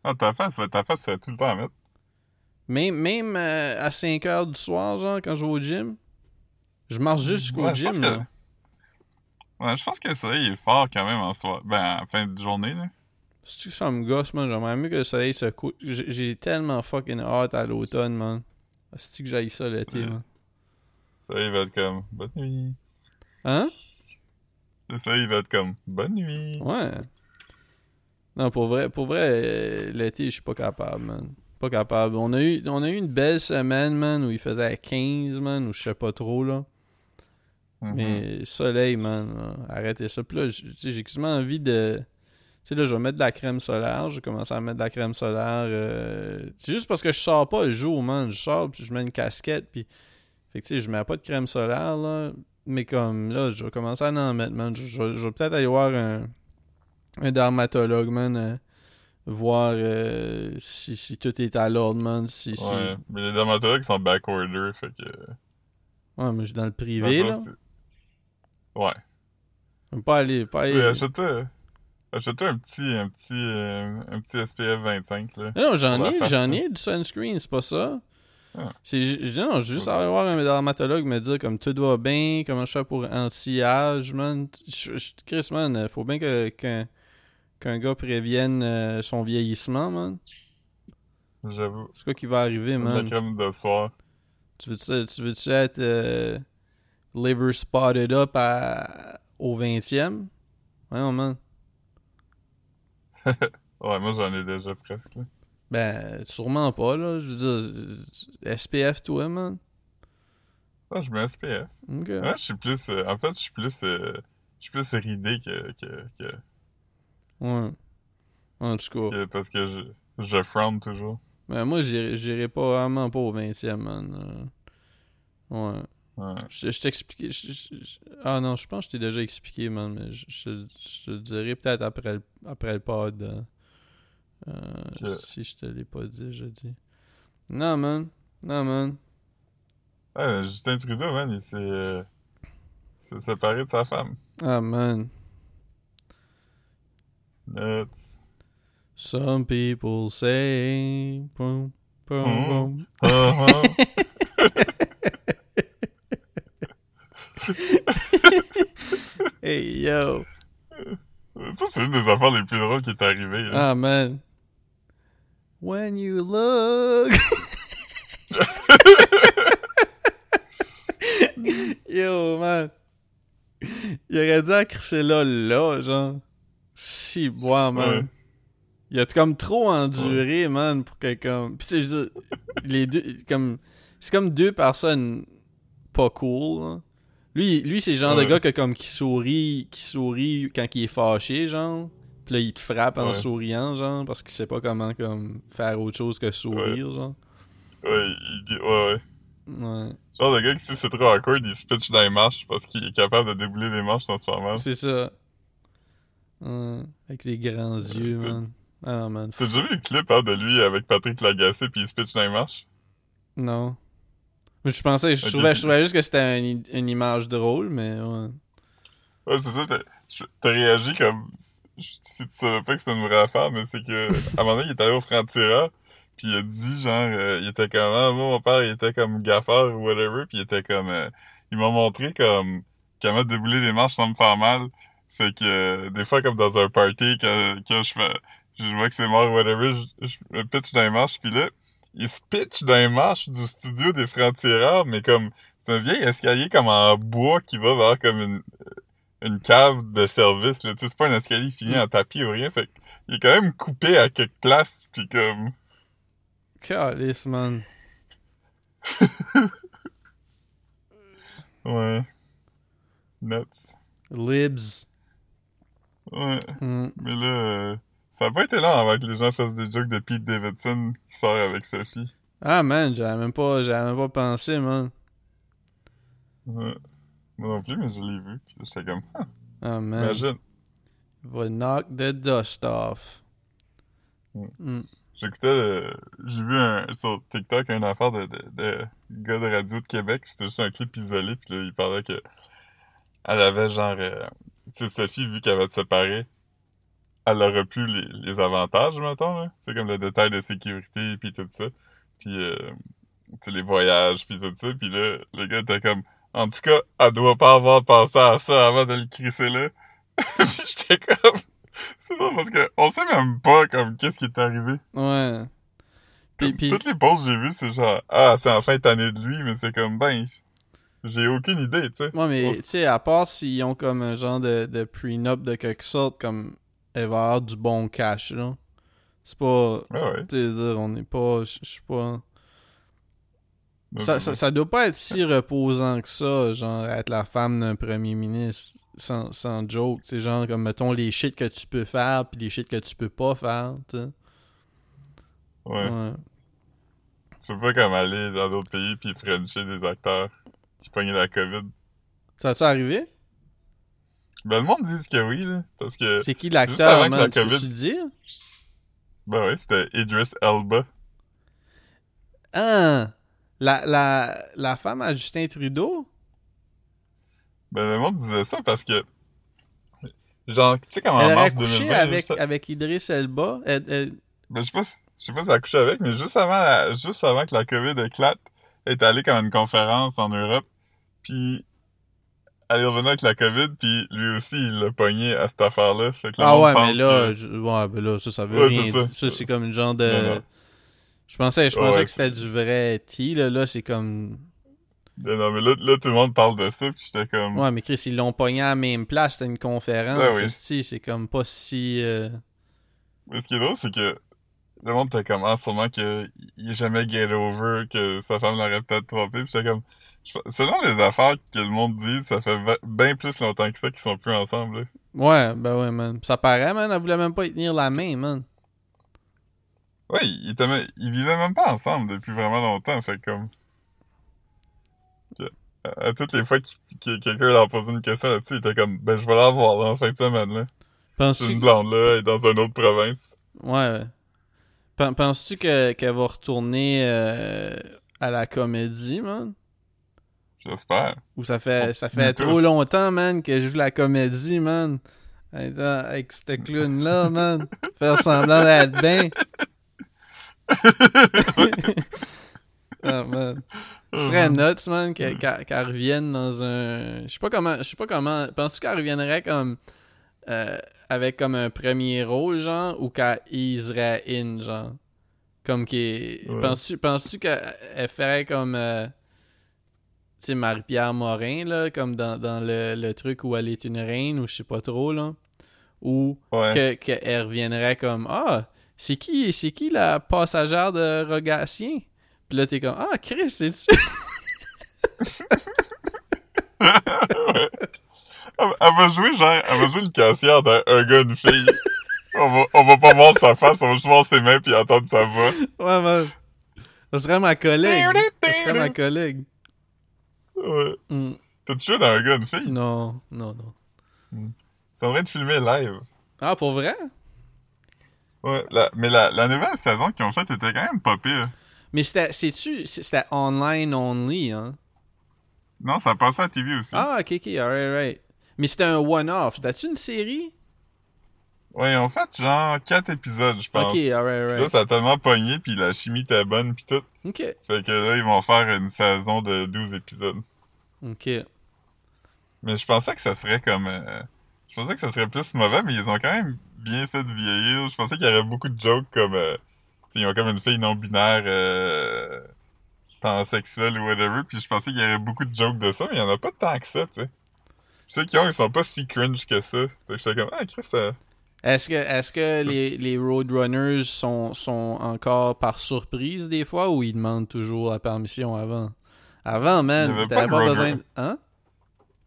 Ah, ta face, ta face, c'est tout le temps à mettre. Même, même euh, à 5 heures du soir, genre, quand je vais au gym. Je marche juste jusqu'au Ouais, je pense gym, que- là. Ouais, je pense que le soleil est fort quand même en soir. Ben, en fin de journée, là. Si ça me gosse, man, j'aimerais mieux que le soleil se couche. J'ai tellement fucking hâte à l'automne, man. C'est que j'aille ça l'été, Ouais. man? Le soleil va être comme bonne nuit. Hein? Le soleil va être comme bonne nuit. Ouais. Non, pour vrai, pour vrai, euh, l'été, je suis pas capable, man. Pas capable. On a, eu, on a eu une belle semaine, man, où il faisait 15, man, ou je sais pas trop, là. Mhm. Mais soleil, man, là, arrêtez ça. Puis là, j'ai quasiment envie de... Tu sais, là, je vais mettre de la crème solaire. J'ai commencé à mettre de la crème solaire. euh, C'est juste parce que je sors pas le jour, man. Je sors, puis je mets une casquette, puis... Fait que, tu sais, je mets pas de crème solaire, là. Mais comme, là, je vais commencer à en mettre, man. Je, je- je vais peut-être aller voir un, un dermatologue, man. euh, voir euh, si, si tout est à l'ordre, man. Si, si... Ouais, mais les dermatologues sont backorder, fait que... Ouais, mais je suis dans le privé, Ça, là. Ouais. Pas aller... Pas aller... Oui, achète-toi... Achète-toi un petit, un petit, euh, un petit SPF 25, là. Non, j'en ai, j'en ai du sunscreen, c'est pas ça. Ah. C'est non, juste Ok. aller voir un dermatologue me dire comme tout va bien, comment je fais pour anti-âge, man. Chris, man, faut bien que qu'un qu'un gars prévienne euh, son vieillissement, man. J'avoue. C'est quoi qui va arriver, la man? crème de soir. Tu veux-tu tu veux-tu être euh, liver spotted up à, au 20e? Ouais, man. [LAUGHS] Ouais, moi j'en ai déjà presque, là. Ben, sûrement pas, là. Je veux dire, euh, SPF, toi, man? Ah, je mets SPF. Ok. Ouais, je suis plus... euh, en fait, je suis plus... euh, je suis plus ridé que... que, que, Ouais. En tout cas. que- parce que je, je frown toujours. Ben, moi, j'irai pas vraiment pas au 20e, man. Euh, Ouais. Ouais. Je, je t'expliquais. Ah non, je pense que je t'ai déjà expliqué, man. Mais je, je, je te le dirai peut-être après le, après le pod. euh, euh, Ok. Si je te l'ai pas dit, je dis. Non, man. Non, man. Ouais, Justin Trudeau, man, il s'est... euh, séparé de sa femme. Ah, man. Nuts. Some people say. Boom, boom, Mhm. boom. Ah, ah. [LAUGHS] [LAUGHS] Hey, yo. Ça, c'est une des affaires les plus drôles qui est arrivée. là. Ah, man. When you look. [LAUGHS] Yo, man. Il aurait dû accrocher là, là, genre. Si, bois, man. Ouais. Il a comme trop enduré, man, pour que comme. Veux dire, les deux, comme. C'est comme deux personnes pas cool, là. Lui, lui c'est le genre de gars que comme qui sourit, qui sourit quand il est fâché, genre. Puis là, il te frappe en Ouais. souriant, genre, parce qu'il sait pas comment comme faire autre chose que sourire, genre. Ouais, il dit... Ouais, ouais. Ouais. Genre le gars qui, si c'est trop awkward, il se pitch dans les marches parce qu'il est capable de débouler les marches sans se faire mal. C'est ça. Ouais. Avec les grands yeux, man. Ah man. T'as déjà vu le clip hein, de lui avec Patrick Lagacé puis il se pitch dans les marches? Non. Je pensais, je trouvais, je trouvais juste que c'était un- une image drôle, mais ouais. Ouais, c'est ça, t'as réagi comme si tu savais pas que c'était une vraie affaire, mais c'est que [LAUGHS] à un moment donné, il est allé au franc-tireur, puis il a dit genre, euh, il était comme, ah, moi, mon père, il était comme gaffeur ou whatever, puis il était comme, euh, il m'a montré comme comment débouler les marches sans me faire mal. Fait que euh, des fois, comme dans un party, quand, quand je fais, je vois que c'est mort ou whatever, je, je me pitch dans les marches, puis là, il se pitch dans les marches du studio des francs-tireurs, mais comme, c'est un vieil escalier comme en bois qui va vers comme une, une cave de service, là. Tu sais, c'est pas un escalier fini en tapis ou rien. Fait il est quand même coupé à quelques places, pis comme... Calice, man. [LAUGHS] Ouais. Nuts. Libs. Ouais. Hmm. Mais là, euh, ça a pas été long avant que les gens fassent des jokes de Pete Davidson qui sort avec Sophie. Ah, man, j'avais même pas, j'avais même pas pensé, man. Ouais. Moi non plus, mais je l'ai vu. J'étais comme, ah, Ah, man. imagine. Va knock the dust off. Hmm. J'écoutais, le- j'ai vu un, sur TikTok une affaire de, de, de gars de radio de Québec, c'était juste un clip isolé, puis là, il parlait que elle avait genre, euh, tu sais, Sophie, vu qu'elle va te séparer, elle aurait plus les, les avantages, mettons, là. C'est comme le détail de sécurité, puis tout ça. Puis, euh, tu sais, les voyages, puis tout ça. Puis là, le gars était comme, en tout cas, elle doit pas avoir pensé à ça avant de le crisser là. [LAUGHS] puis j'étais comme, c'est vrai parce que on sait même pas comme qu'est-ce qui est arrivé. Ouais. Puis, Comme, puis, Toutes les posts que j'ai vues, c'est genre, ah, c'est enfin tanné de lui, mais c'est comme, ben, j'ai aucune idée, tu sais. ouais, mais tu sais, à part s'ils ont comme un genre de, de prenup de quelque sorte, comme elle va avoir du bon cash, là. C'est pas. Ouais, ouais. Sais, dire, on n'est pas. Je suis pas. Ça, ça, ça doit pas être si reposant que ça, genre, être la femme d'un premier ministre, sans, sans joke. C'est genre, comme, mettons, les shit que tu peux faire, puis les shit que tu peux pas faire, tu sais. ouais. Ouais. Tu peux pas comme aller dans d'autres pays puis frencher des acteurs qui pognaient la COVID. Ça a-tu arrivé? Ben, le monde dit que oui, là. Parce que, C'est qui avant l'acteur, man? la Tu COVID- le dire? ben ouais, c'était Idris Elba. Ah! La, la, la femme à Justin Trudeau? Ben, le monde disait ça parce que, genre, tu sais, comme en Elle mars couché 2020, avec, juste- avec Idriss Elba? Elle- elle- ben, je sais pas, si- je sais pas si elle a couché avec, mais juste avant, la- juste avant que la COVID éclate, elle est allée comme à une conférence en Europe, puis elle est revenue avec la COVID, puis lui aussi, il l'a pogné à cette affaire-là. Ah ouais, mais là, que- je- ouais, ben là, ça, ça veut Ouais, rien dire. ça. Ça, c'est comme une genre de... Non, non. Je pensais, je pensais ouais, que c'était du vrai tea, là. Là, c'est comme... Ben non, mais là, là, tout le monde parle de ça, puis j'étais comme... Ouais, mais Chris, ils l'ont pogné à la même place. C'était une conférence. Ah oui. C'est comme pas si... euh, Mais ce qui est drôle, c'est que le monde était comme, ah, sûrement qu'il est jamais get over, que sa femme l'aurait peut-être trompé, pis j'étais comme, selon les affaires que le monde dit, ça fait bien plus longtemps que ça qu'ils sont plus ensemble, là. Ouais, ben ouais, man. Ça paraît, man. Elle voulait même pas y tenir la main, man. Ouais, ils, même- ils vivaient même pas ensemble depuis vraiment longtemps, fait comme... À, toutes les fois que quelqu'un leur posait une question là-dessus, il était comme, ben, je vais la voir, là, en fin de semaine, là. C'est Penses-tu... une blonde, là, est dans une autre province. Ouais. Pen- Penses-tu que- qu'elle va retourner euh, à la comédie, man? J'espère. Ou ça fait, ça fait trop tous. longtemps, man, que je joue la comédie, man. Avec cette clown-là, man. Faire semblant d'être bien. [LAUGHS] ah, man. Ce serait nuts, man, que- qu'elle revienne dans un... Je sais pas comment... Je sais pas comment... Penses-tu qu'elle reviendrait comme... euh, avec comme un premier rôle, genre, ou qu'elle easerait in, genre? Comme qui... Ouais. Penses-tu penses qu'elle ferait comme... euh, sais, Marie-Pierre Morin, là, comme dans, dans le, le truc où elle est une reine, ou je sais pas trop, là. Ou Ouais. que qu'elle reviendrait comme Ah, c'est qui c'est qui la passagère de Rogatien? Puis là t'es comme Ah Chris, c'est tu? [LAUGHS] Elle va jouer genre, elle va jouer une cassière d'un un gars, une fille. On va, on va pas voir sa face, on va juste voir ses mains puis entendre sa voix. Ouais man. Ça serait ma collègue. Ça serait ma collègue. Ouais. Hmm. T'as-tu joué dans un gars, une fille? Non, non, non. C'est en train de filmer live. Ah pour vrai? Ouais, la- mais la, la nouvelle saison qu'ils ont faite était quand même pas pire. Mais c'était c'est-tu c'était online only, hein? Non, ça passait à la TV aussi. Ah ok ok, alright alright. Mais c'était un one-off. C'était-tu une série? Ouais, ils ont fait genre 4 épisodes, je pense. Ok, alright Là, alright. ça a tellement pogné, puis la chimie était bonne, puis tout. Ok. Fait que là, ils vont faire une saison de 12 épisodes. Ok. Mais je pensais que ça serait comme... euh, je pensais que ça serait plus mauvais, mais ils ont quand même bien fait vieillir. Je pensais qu'il y aurait beaucoup de jokes comme... euh, ils ont comme une fille non-binaire euh, pansexuelle ou whatever, puis je pensais qu'il y aurait beaucoup de jokes de ça, mais il y en a pas tant que ça, tu sais. Ceux qui ont, ils sont pas si cringe que ça. Fait que j'étais comme, ah, Chris, ça... Est-ce que, est-ce que les, les Roadrunners sont, sont encore par surprise des fois ou ils demandent toujours la permission avant? Avant, man, t'avais pas besoin de... Hein?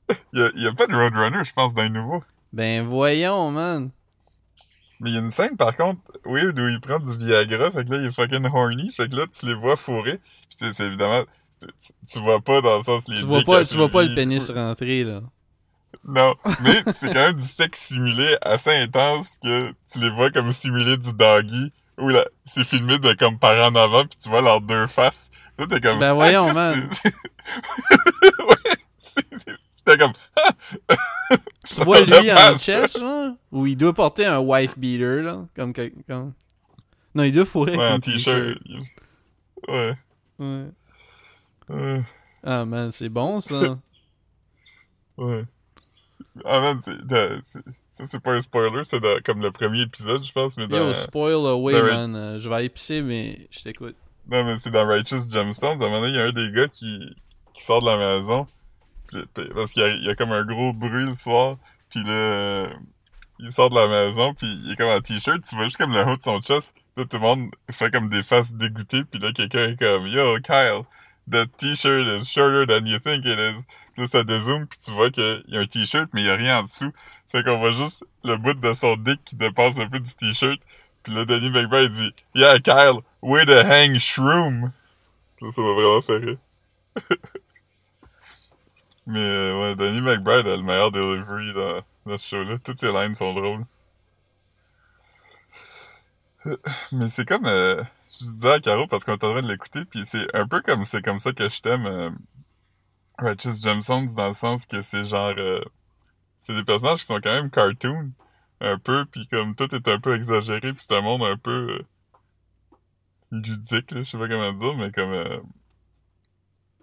[LAUGHS] Il y a, pas de Roadrunner, je pense, d'un nouveau. Ben voyons, man. Mais il y a une scène, par contre, weird, où il prend du Viagra, fait que là, il est fucking horny, fait que là, tu les vois fourrer. Pis c'est évidemment... Tu, tu vois pas dans le sens les Tu vois pas, tu vois pas le pénis rentrer, là. Non, [LAUGHS] mais c'est quand même du sexe simulé assez intense que tu les vois comme simuler du doggy où là, c'est filmé de comme par en avant, puis tu vois leurs deux faces. Là, t'es comme. Ben voyons, ah, man. [LAUGHS] ouais, c'est- T'es comme. ah! [LAUGHS] Tu vois lui en chest, genre? Ou il doit porter un wife beater, là? Comme, comme... Non, il doit fourrer Ouais, un t-shirt. Ouais. Ouais. Ouais. Ah, man, c'est bon, ça. [LAUGHS] Ouais. Ah man, c'est, ça c'est pas un spoiler, c'est comme le premier épisode, je pense, mais dans, Yo, spoil away, man. Euh, je vais épicer, mais je t'écoute. Non, mais c'est dans Righteous Gemstones. À un moment donné, il y a un des gars qui, qui sort de la maison, parce qu'il y a, il y a comme un gros bruit le soir, puis là, il sort de la maison, puis il est comme en t-shirt, tu vois juste comme le haut de son chest, là tout le monde fait comme des faces dégoûtées, puis là quelqu'un est comme « Yo, Kyle, the t-shirt is shorter than you think it is ». Puis là, ça dézoome, puis tu vois qu'il y a un t-shirt, mais il y a rien en dessous. Fait qu'on voit juste le bout de son dick qui dépasse un peu du t-shirt. Puis là, Danny McBride dit « Yeah, Kyle, way to hang shroom ». Ça, ça m'a vraiment fait [LAUGHS] mais euh, ouais, Danny McBride a le meilleur delivery dans, ce show-là. Toutes ses lines sont drôles. [LAUGHS] Mais c'est comme... euh, je disais à Caro parce qu'on est en train de l'écouter, puis c'est un peu comme c'est comme ça que je t'aime euh, Righteous dans le sens que c'est genre... euh, c'est des personnages qui sont quand même cartoon, un peu, puis comme tout est un peu exagéré, puis c'est un monde un peu euh, ludique, je sais pas comment dire, mais comme... euh,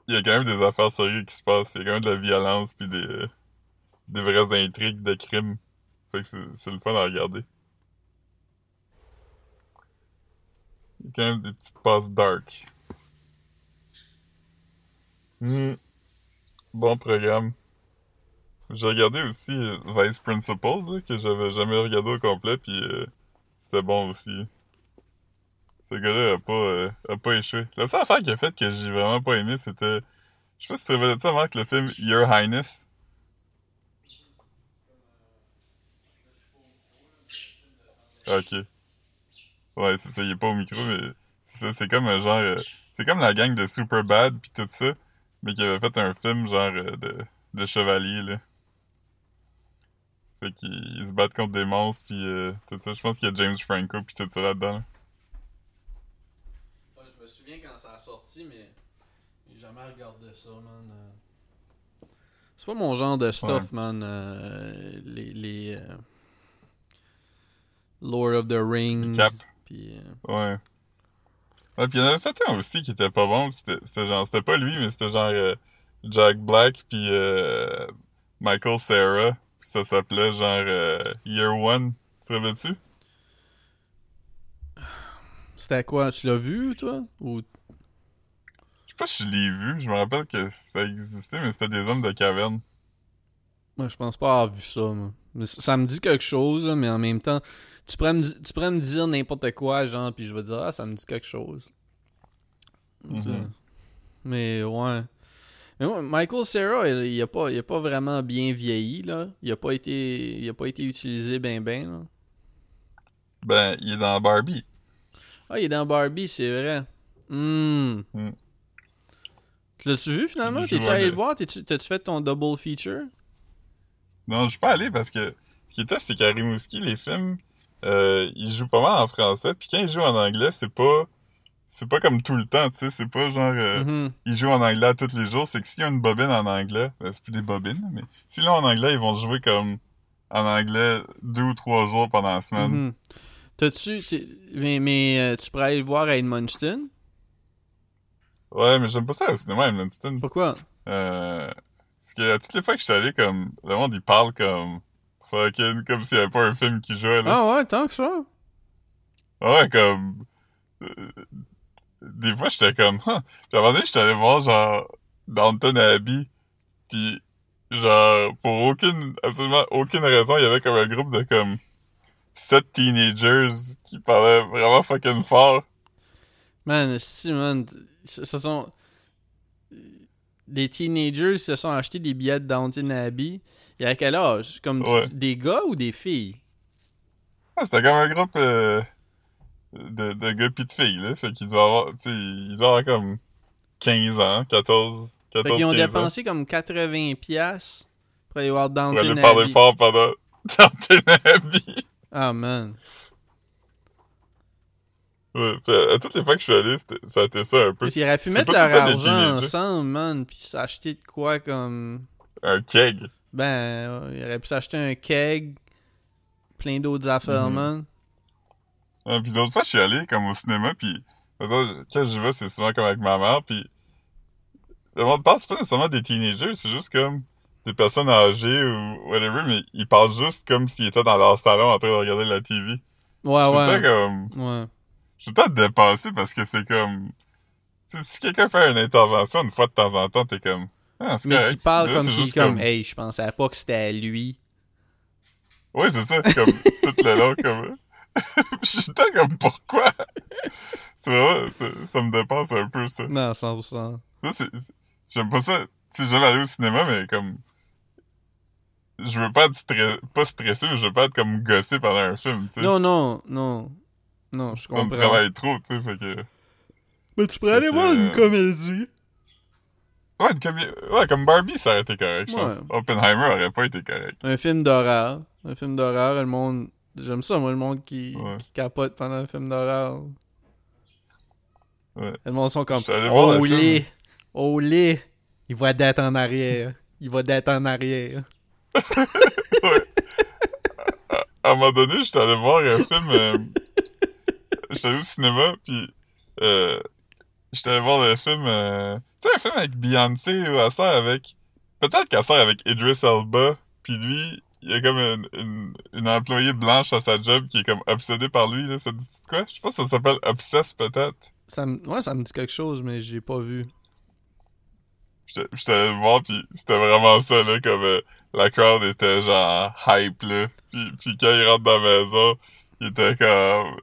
il y a quand même des affaires sérieuses qui se passent, il y a quand même de la violence, puis des, euh, des vraies intrigues de crimes. Fait que c'est c'est le fun à regarder. Il y a quand même des petites passes dark. Hmm. Bon programme. J'ai regardé aussi euh, Vice Principals, là, que j'avais jamais regardé au complet, puis euh, c'était bon aussi. Ce gars-là a pas, euh, a pas échoué. La seule affaire qu'il a faite que j'ai vraiment pas aimé, c'était... Je sais pas si tu te rappelles de ça, le film Your Highness. Ok. Ouais, c'est ça, il est pas au micro, mais c'est ça, c'est comme un genre... euh, c'est comme la gang de Superbad pis tout ça, mais qui avait fait un film genre euh, de, de chevalier, là. Fait qu'ils ils se battent contre des monstres pis tout ça. Je pense qu'il y a James Franco pis tout ça là-dedans. là. Je me souviens quand ça a sorti, mais j'ai jamais regardé ça, man. C'est pas mon genre de stuff, man. euh, les les euh, Lord of the Rings. Cap. Puis, euh, Ouais. Ouais, pis il y en avait fait un aussi qui était pas bon. pis C'était genre, c'était pas lui, mais c'était genre euh, Jack Black puis euh, Michael Cera. Pis ça s'appelait genre euh, Year One. Tu te rappelles-tu? C'était quoi? Tu l'as vu, toi? Ou Je sais pas si je l'ai vu. Je me rappelle que ça existait, mais c'était des hommes de caverne. Moi, je pense pas avoir vu ça, moi. Ça me dit quelque chose, mais en même temps, tu pourrais me, tu pourrais me dire n'importe quoi, genre, puis je vais dire, ah, ça me dit quelque chose. Mhm. Mais ouais. Mais ouais, Michael Cera, il, il a pas, il a pas vraiment bien vieilli, là. Il a pas été, il a pas été utilisé ben ben, là. Ben, il est dans Barbie. Ah, il est dans Barbie, c'est vrai. Hmm. Hmm. Tu L'as-tu vu finalement? T'es-tu allé de- le voir? T'as-tu fait ton double feature? Non, je suis pas allé parce que ce qui est tough, c'est qu'à Rimouski, les films, euh, ils jouent pas mal en français. Puis quand ils jouent en anglais, c'est pas... C'est pas comme tout le temps, tu sais. C'est pas genre... euh, Mhm. ils jouent en anglais à tous les jours, c'est que s'il y a une bobine en anglais, ben, c'est plus des bobines, mais si là en anglais, ils vont jouer comme en anglais deux ou trois jours pendant la semaine. Mhm. T'as-tu. Mais, mais euh, tu pourrais aller le voir à Edmundston? Ouais, mais j'aime pas ça au cinéma, Edmundston. Pourquoi? Euh, parce que toutes les fois que je suis allé, comme, le monde, il parle comme, fucking, comme s'il y avait pas un film qui jouait, là. Ah ouais, tant que ça. Ouais, comme, euh, des fois, j'étais comme, huh. Puis à un moment donné, j'étais allé voir, genre, Downton Abbey, puis genre, pour aucune, absolument aucune raison, il y avait comme un groupe de, comme, sept teenagers qui parlaient vraiment fucking fort. Man, si, man. Ce ce sont. Des teenagers se sont achetés des billets de Downton Abbey. Et à quel âge? Comme tu- Ouais. des gars ou des filles? Ah, c'était comme un groupe euh, de, de gars pis de filles, là. Fait qu'il doit avoir, tu sais, il doit avoir comme 15 ans, 14, Fait 14, qu'ils ont 15 ans. dépensé comme 80$ piastres pour aller voir Pour aller Downton parler Abbey. fort pendant [LAUGHS] Downton Abbey. Ah, man. Ouais, à, toutes les fois que je suis allé, ça a été ça un peu. Qu'ils auraient pu mettre leur argent ensemble, man, puis s'acheter de quoi comme. Un keg. Ben, ils auraient pu s'acheter un keg, plein d'autres affaires, Mhm. man. Ah, puis d'autres fois, je suis allé comme au cinéma, puis quand je vais, c'est souvent comme avec ma mère, puis le monde pense pas nécessairement des teenagers, c'est juste comme des personnes âgées ou whatever, mais ils parlent juste comme s'ils étaient dans leur salon en train de regarder la TV. Ouais, ouais. temps comme... Ouais. Temps dépassé parce que c'est comme... Tu sais, si quelqu'un fait une intervention une fois de temps en temps, t'es comme... Ah, Mais correct. qui parle Là, comme qui, juste comme, hey, je pensais pas que c'était à lui. Oui, c'est ça, comme [LAUGHS] tout le long, comme... [LAUGHS] je suis comme, pourquoi? c'est vraiment... Ça, me dépasse un peu, ça. Non, 100%. Là, c'est... c'est- J'aime pas ça. Tu sais, j'aime aller au cinéma, mais comme... Je veux pas être stressé... Pas stressé, mais je veux pas être comme gossé pendant un film, tu sais. Non, non, non. Non, je ça me comprends. travaille trop, tu sais, fait que... Mais tu pourrais aller voir une comédie. Ouais, comme... ouais, comme Barbie, ça aurait été correct, je pense. Oppenheimer aurait pas été correct. Un film d'horreur. Un film d'horreur, le monde. J'aime ça, moi, le monde qui, Ouais. qui capote pendant un film d'horreur. Ouais. Le monde sont comme. Oh lait! Oh lait! Il va d'être en arrière. Il va d'être en arrière. À un moment donné, j'étais allé voir un film... euh, J'étais allé au cinéma, puis... Euh... J'étais allé voir le film... euh, Tu sais, un film avec Beyoncé, où elle sort avec... Peut-être qu'elle sort avec Idris Elba, puis lui, il y a comme une, une, une employée blanche à sa job qui est comme obsédée par lui, là. Ça te dit quoi? Je sais pas si ça s'appelle Obsess, peut-être. Ça me... Ouais, ça me dit quelque chose, mais j'ai pas vu. J'étais j'étais allé le voir, puis c'était vraiment ça, là, comme euh, la crowd était genre hype, là. Puis, puis quand il rentre dans la maison, il était comme...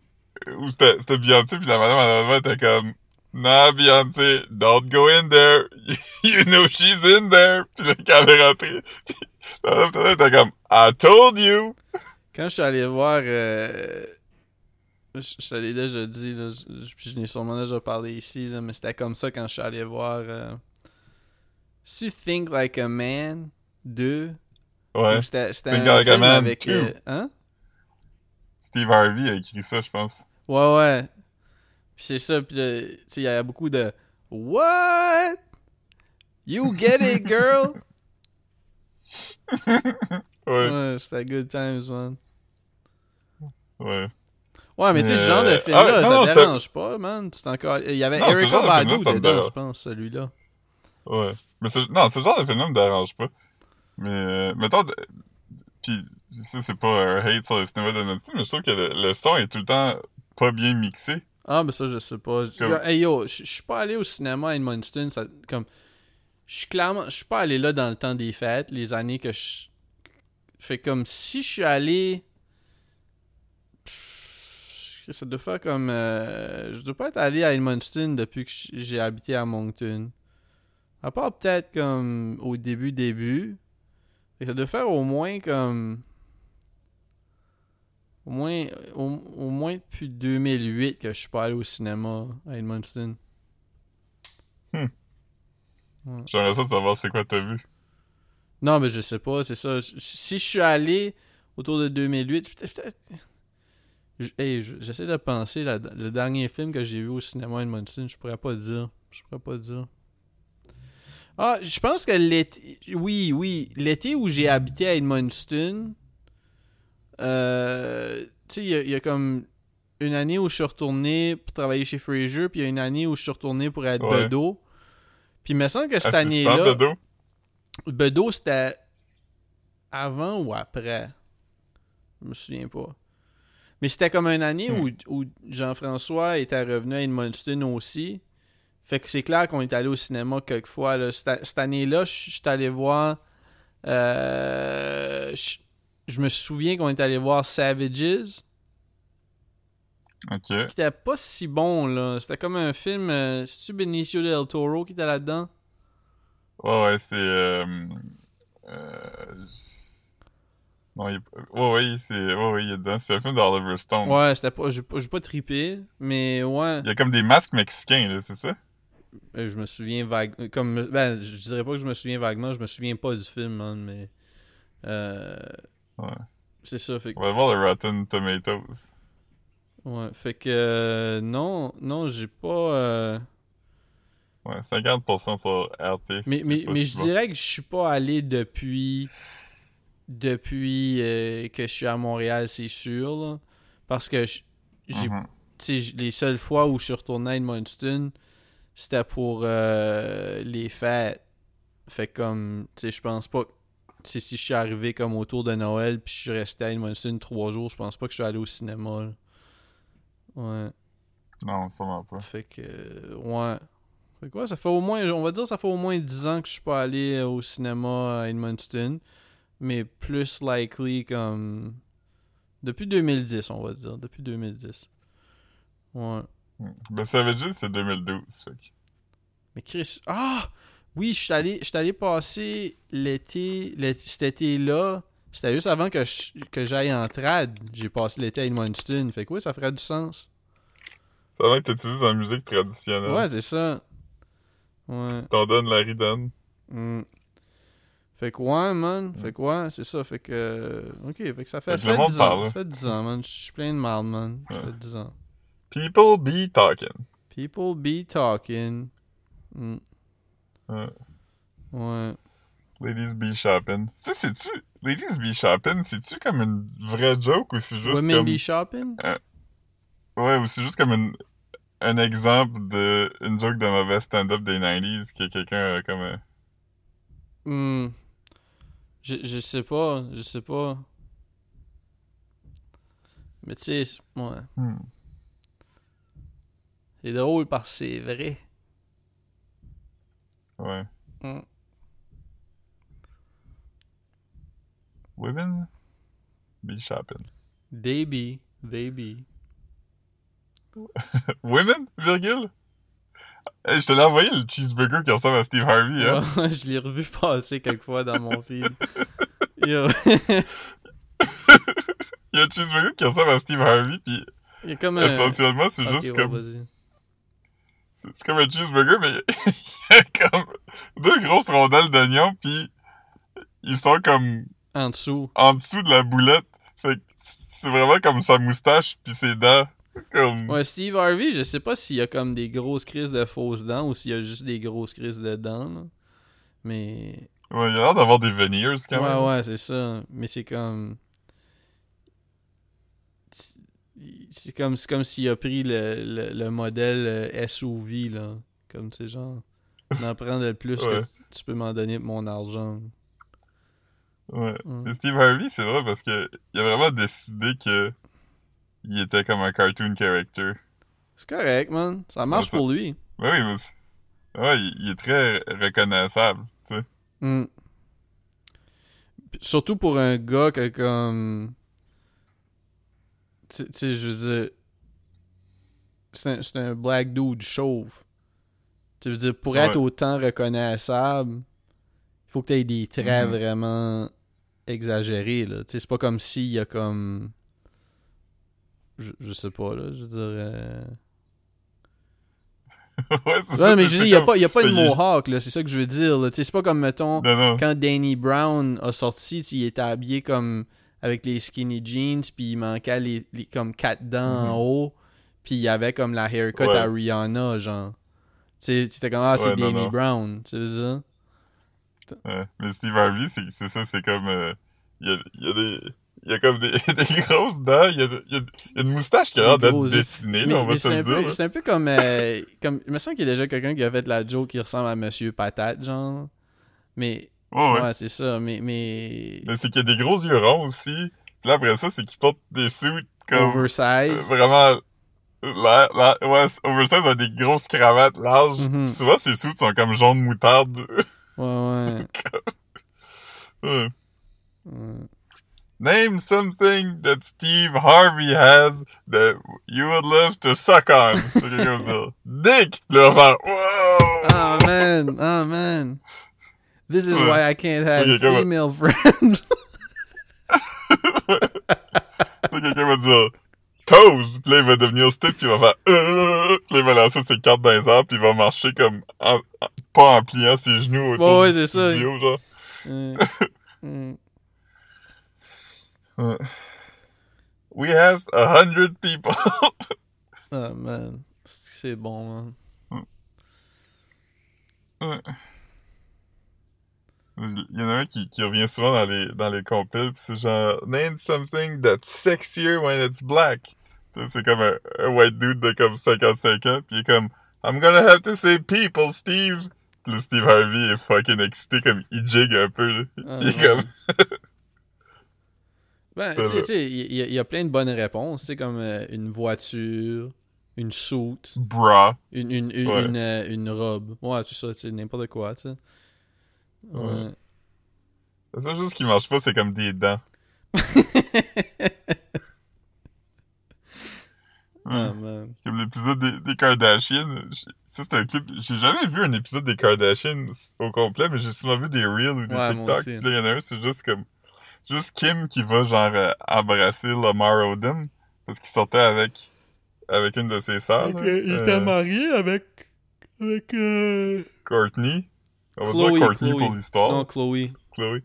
Ou c'était c'était Beyoncé, puis la madame en avant était comme... Nah, Beyoncé, don't go in there. [LAUGHS] you know she's in there. Puis là, quand elle est rentrée, puis la madame était comme... I told you. Quand je suis allé voir. Euh... Je je l'ai déjà dit, là, je- puis je n'ai sûrement déjà parlé ici, là, mais c'était comme ça quand je suis allé voir. Euh... Si Think Like a Man 2. Ouais. C'était un film Man avec. 2. euh, Hein? Steve Harvey a écrit ça, je pense. Ouais, ouais. Puis c'est ça, puis tu sais, il y a beaucoup de What? You get it, girl? [LAUGHS] Ouais, ouais, c'était good times, man. ouais. Ouais, mais tu sais, ce genre de Ah, film-là, non, ça non, dérange pas, man. Tu encore... Il y avait Non, ce Erika genre de film-là, Badu dedans, dérange. je pense, celui-là. Ouais. Mais c'est, non, ce genre de film-là me dérange pas. Mais, euh, mettons, pis, ça, c'est pas un hate sur le cinéma de style, mais je trouve que le, le son est tout le temps pas bien mixé. Ah, mais ça, je sais pas. Je- Comme- Hey yo, je suis pas allé au cinéma à Edmundston, ça, comme... Je suis clairement... Je suis pas allé là dans le temps des fêtes, les années que je... Fait comme, si je suis allé... Ça doit faire comme... euh, Je dois pas être allé à Edmundston depuis que j'ai habité à Moncton. À part peut-être comme au début, ça doit faire au moins comme... Au moins, au, au moins depuis 2008 que je suis pas allé au cinéma à Edmundston. J'aimerais ça savoir c'est quoi t'as vu. Non, mais je sais pas, c'est ça. Si je suis allé autour de 2008, peut-être. Hey, j'essaie de penser, la- le dernier film que j'ai vu au cinéma à Edmundston, je pourrais pas dire. Je pourrais pas dire. Ah, je pense que l'été. Oui, oui. L'été où j'ai habité à Edmundston, euh, tu sais, il y a- il y, a comme une année où je suis retourné pour travailler chez Fraser, puis il y a une année où je suis retourné pour être Ouais. bedeau. Puis il me semble que cette année-là. de dos. Bedeau, c'était avant ou après? Je me souviens pas. Mais c'était comme une année Hmm. où, où Jean-François était revenu à Edmundston aussi. Fait que c'est clair qu'on est allé au cinéma quelquefois. Là. Cette, cette année-là, je suis allé voir. euh, je, me souviens qu'on est allé voir Savages. Ok. Qui était pas si bon, là. C'était comme un film. Euh, C'est-tu Benicio del Toro qui était là-dedans? Ouais, ouais, c'est... Euh, euh, non, il est... Ouais, ouais, c'est... Ouais, ouais, il est dedans. C'est un film d'Oliver Stone. Ouais, c'était pas. J'ai pas, pas trippé, mais ouais. Il y a comme des masques mexicains, là, c'est ça? Euh, Je me souviens vaguement. Comme, ben, je dirais pas que je me souviens vaguement, je me souviens pas du film, man, mais. Euh, Ouais. c'est ça, fait que- On va voir le Rotten Tomatoes. Ouais, fait que euh, non, non, j'ai pas. euh, Ouais, 50% sur RT. Mais, mais, je bon. dirais que je suis pas allé depuis. Depuis que je suis à Montréal, c'est sûr. là. Parce que j'ai Mhm. j- les seules fois où je suis retourné à Edmundston, c'était pour euh, les fêtes. Fait comme, tu sais, je pense pas. que- si je suis arrivé comme autour de Noël puis je suis resté à Edmundston trois jours, je pense pas que je suis allé au cinéma. là. Ouais. Non, sûrement pas. Fait que, ouais. Fait que ouais, ça fait au moins, on va dire, ça fait au moins 10 ans que je suis pas allé euh, au cinéma à Edmundston. Mais plus likely comme. Depuis 2010, on va dire. Depuis 2010. Ouais. Ben, Savage c'est 2012. Fait que... Mais Chris. Ah! Oui, je suis allé, je suis allé passer l'été, l'été- cet été-là. C'était juste avant que je- que j'aille en trad. J'ai passé l'été à Edmundston. Fait que oui, ça ferait du sens. Ça va être utilisé dans la musique traditionnelle. Ouais, c'est ça. Ouais. T'en donnes la ridonne. Mm. Fait que ouais, man. Fait que ouais, c'est ça. Fait que. euh, Ok, fait que ça fait, Fait que ça fait monde 10 parle, ans. Ça fait 10 ans, man. Je suis plein de mal, man. Ça Ouais. fait 10 ans. People be talking. People be talking. Mm. Ouais. Ouais. Ladies be shopping. Ça, c'est-tu... Ladies be shopping, c'est-tu comme une vraie joke ou c'est juste Women comme... be shopping? Ouais, ou c'est juste comme une... un exemple de une joke de mauvais stand-up des 90s que quelqu'un a comme... euh, Hmm. Je, je sais pas. Je sais pas. Mais tu sais, ouais. hmm. C'est drôle parce que c'est vrai. Ouais. Mm. Women? Be shopping. They be. They be. Women, virgule? Hey, je te l'ai envoyé le cheeseburger qui ressemble à Steve Harvey, hein? Ouais, [LAUGHS] je l'ai revu passer quelques fois dans mon [LAUGHS] feed. Yo. [LAUGHS] Il y a un cheeseburger qui ressemble à Steve Harvey, pis Il y a comme un. essentiellement, c'est Ok, juste ouais, comme... C'est comme un cheeseburger, mais [LAUGHS] il y a comme deux grosses rondelles d'oignons, puis ils sont comme En dessous. en dessous de la boulette. Fait que c'est vraiment comme sa moustache, puis ses dents. Comme... Ouais, Steve Harvey, je sais pas s'il y a comme des grosses crises de fausses dents ou s'il y a juste des grosses crises de dents. là. Mais. Ouais, il a l'air d'avoir des veneers quand ouais, même. ouais, c'est ça. Mais c'est comme. C'est comme, c'est comme s'il a pris le, le, le modèle euh, SUV, là. Comme, tu sais, genre. D'en prendre le plus Ouais. que tu peux m'en donner pour mon argent. Ouais. Mm. Mais Steve Harvey, c'est vrai parce que il a vraiment décidé que il était comme un cartoon character. C'est correct, man. Ça marche Ouais, ça- pour lui. Ben oui, mais ouais, il, est très reconnaissable, tu sais. Mm. Puis Surtout pour un gars que comme. Tu sais, je veux dire. C'est un, un black dude chauve. Tu veux dire, pour Ouais. être autant reconnaissable, il faut que tu aies des traits Mhm. vraiment exagérés, là. Tu sais, c'est pas comme s'il y a comme. Je, je sais pas, là. Je veux dire. euh, [LAUGHS] ouais, c'est Ouais, ça. mais je dis, il y a comme- a pas est- mohawk, là. C'est ça que je veux dire, là. Tu sais, c'est pas comme, mettons Non, non. quand Danny Brown a sorti, il était habillé comme avec les skinny jeans, puis il manquait les, les- comme quatre dents en haut, puis il y avait comme la haircut Mhm. Ouais. à Rihanna, genre. Tu sais, comme ah c'est Ouais, non, Danny non. Brown, tu veux dire? Ouais. Mais Steve Harvey, c'est ça, c'est comme... euh, il y, a, il y a des... Il y a comme des, [LAUGHS] des grosses dents, il y a, il y a- il y a une moustache qui a l'air d'être dessinée, Mais, là, on va se le dire. c'est un peu comme, euh, comme. Il me semble qu'il y a déjà quelqu'un qui a fait la joke qui ressemble à Monsieur Patate, genre. Mais. Ouais, ouais. Ouais, c'est ça. Mais. mais... Mais c'est qu'il y a des gros yeux ronds aussi. Puis là, après ça, c'est qu'il porte des suits comme... euh, Oversize. vraiment... La, la, ouais, oversize a des grosses cravates larges. Mhm. Puis souvent, ses suits sont comme jaune moutarde. [LAUGHS] Ouais, ouais. Name something that Steve Harvey has that you would love to suck on. C'est quelqu'un comme ça. Dick! Va faire, wow! Oh man, oh man. This is why I can't have comment- female [LAUGHS] friends. Là, quelqu'un va dire toes, puis là, il va devenir stiff, puis il va faire euh, puis là, il va lancer ses cartes dans les airs, puis il va marcher comme en- en- pas en pliant ses genoux autour Ouais, ouais, du c'est ça. genre. [LAUGHS] Mm. Mm. We have a hundred people. [LAUGHS] Ah, man. C'est bon, man. Il y en a un qui, qui revient souvent dans les, dans les compiles, pis c'est genre, name something that's sexier when it's black. C'est comme un, un white dude de comme 55 ans, pis il est comme, I'm gonna have to say people, Steve. Pis là, Steve Harvey est fucking excité, comme, il jig un peu. Ah, il est ouais. comme, [LAUGHS] Ben, tu sais, il y, a- il y a plein de bonnes réponses, tu sais, comme euh, une voiture, une soute, bra. une, une, une, Ouais. une, euh, une robe. Ouais, c'est ça, tu sais, n'importe quoi, tu sais. Ouais. Ouais. La seule chose qui marche pas, c'est comme des dents. [LAUGHS] Ah, man. Comme l'épisode des, des Kardashians. Ça, c'est un clip. J'ai jamais vu un épisode des Kardashians au complet, mais j'ai souvent vu des Reels ou des Ouais, TikTok. là, il y en a un, c'est juste comme. Juste Kim qui va, genre, euh, embrasser Lamar Odom. Parce qu'il sortait avec. Avec une de ses sœurs. là, euh, marié avec. avec. euh, Courtney. On va Chloe, dire Courtney Chloé. pour l'histoire. Non, Chloé. Chloé.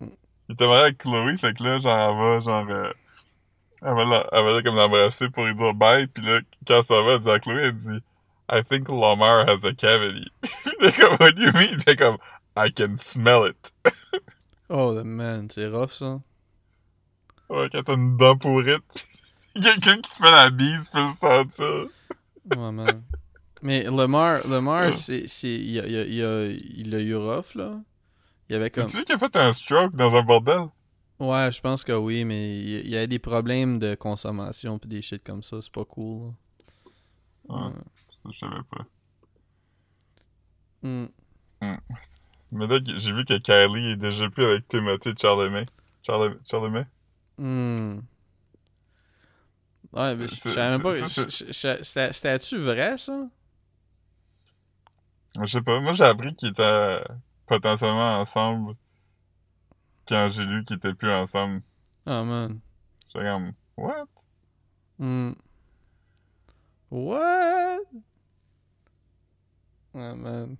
Il était marié avec Chloé, fait que là, genre, elle va, genre, euh, elle va, la- elle va, comme l'embrasser pour lui dire bye, pis là, quand ça va, elle dit à Chloé, elle dit, I think Lamar has a cavity. [LAUGHS] Est comme, what do you mean? Est comme, I can smell it. [LAUGHS] Oh, man, c'est rough, ça. Ouais, quand t'as une dent pourrite, [LAUGHS] quelqu'un qui te fait la bise peut le sentir. Ouais, man. Mais Lamar, Ouais. c'est. c'est- Il a, il, a, il, a, il a eu rough, là. Il avait comme. C'est lui qui a fait un stroke dans un bordel? Ouais, je pense que oui, mais il y a des problèmes de consommation pis des shit comme ça, c'est pas cool. Ouais, ça, je savais pas. Hmm. Mais là, j'ai vu que Kylie est déjà plus avec Timothy Charlemagne. Charle- Charlemagne? Hmm. Ouais, mais je savais même pas. C'était-tu vrai, ça? Je sais pas. Moi, j'ai appris qu'ils étaient potentiellement ensemble quand j'ai lu qu'ils étaient plus ensemble. Oh, man. J'étais comme, what? Hmm. What? Oh, man.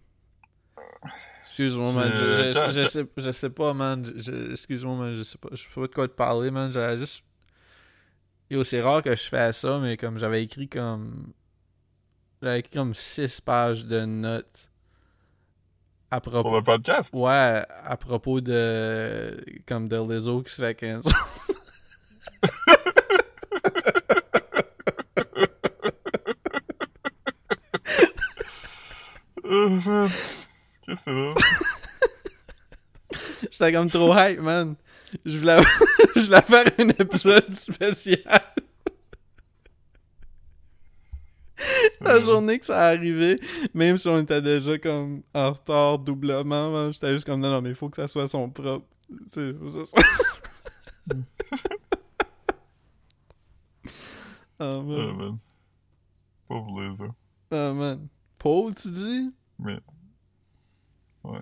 Excuse-moi, man. Je, Euh, je, quand- sais, je sais pas, man. Excuse-moi, man. Je sais pas. Je sais pas de quoi te parler, man. J'avais juste. Yo, c'est rare que je fais ça, mais comme j'avais écrit comme. J'avais écrit comme 6 pages de notes. À propos. Pour le podcast? Ouais, à propos de. Comme de Lizzo qui se fait 15. Euh, man. Qu'est-ce que c'est? J'étais comme trop hype, man. Je voulais, [LAUGHS] je voulais faire un épisode spécial. La journée que ça arrivé, même si on était déjà comme en retard doublement, man, j'étais juste comme non, non, mais il faut que ça soit son propre. Tu sais, faut que ça soit. oh [LAUGHS] Ah, man. man. Pauvre Lizzo. Oh man. Paul, tu dis? Mais. Ouais.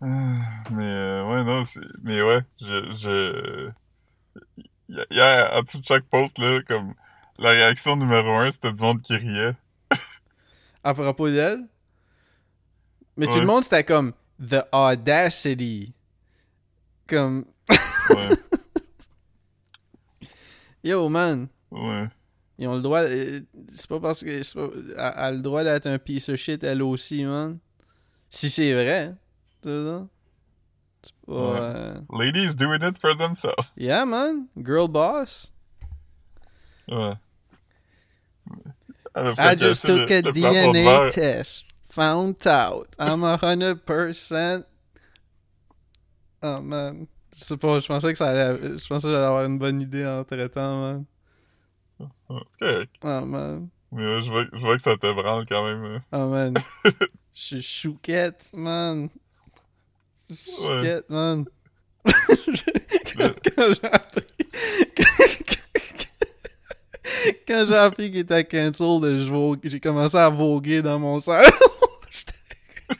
Ah, Mais, euh, ouais, non, c'est. Mais ouais, je. je... Hier, en dessous de chaque post, là, comme. La réaction numéro un, c'était du monde qui riait. À propos d'elle? Mais tout le monde, c'était comme The Audacity. Comme. Ouais, [LAUGHS] Yo, man. ouais. Ils ont le droit. euh, C'est pas parce que. Pas, elle, a le droit d'être un piece of shit, elle aussi, man. Si c'est vrai. C'est pas. Ouais. euh, Ladies doing it for themselves. Yeah, man. Girl boss. Ouais. I just took a DNA test. Found out. I'm a hundred percent. Oh, man. Je sais pas, je pensais que ça allait. Je pensais que j'allais avoir une bonne idée en traitant, man. Ouais, C'est correct. Oh, man. Mais ouais, je vois, je vois que ça te branle quand même. euh. Oh man. [LAUGHS] Je suis chouquette, man. Chouquette, man. [LAUGHS] quand quand j'ai appris. [LAUGHS] quand j'ai appris qu'il était cancel, j'ai commencé à voguer dans mon salon. [LAUGHS] [LAUGHS]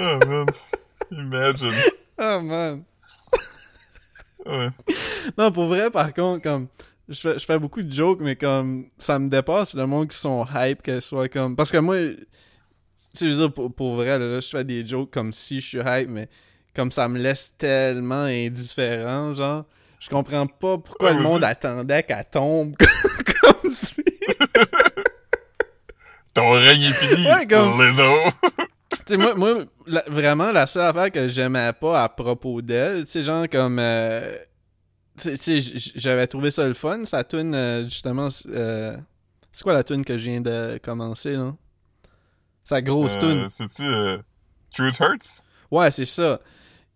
Oh man. Imagine. oh man. Ouais. Non, pour vrai, par contre, comme. Je fais, je fais beaucoup de jokes, mais comme. Ça me dépasse le monde qui sont hype, qu'elle soit comme. Parce que moi. Tu sais, je veux dire, pour, pour vrai, là, je fais des jokes comme si je suis hype, mais comme ça me laisse tellement indifférent, genre. Je comprends pas pourquoi Ouais, le monde attendait qu'elle tombe [LAUGHS] comme ça. [LAUGHS] Ton règne est fini, Ouais, comme- [LAUGHS] sais, moi, moi la- vraiment, la seule affaire que j'aimais pas à propos d'elle, sais, genre comme. euh, j'avais trouvé ça le fun, sa tune, euh, justement. euh, c'est quoi la tune que je viens de commencer, là? Sa grosse tune. Euh, C'est-tu euh, Truth Hurts? Ouais, c'est ça.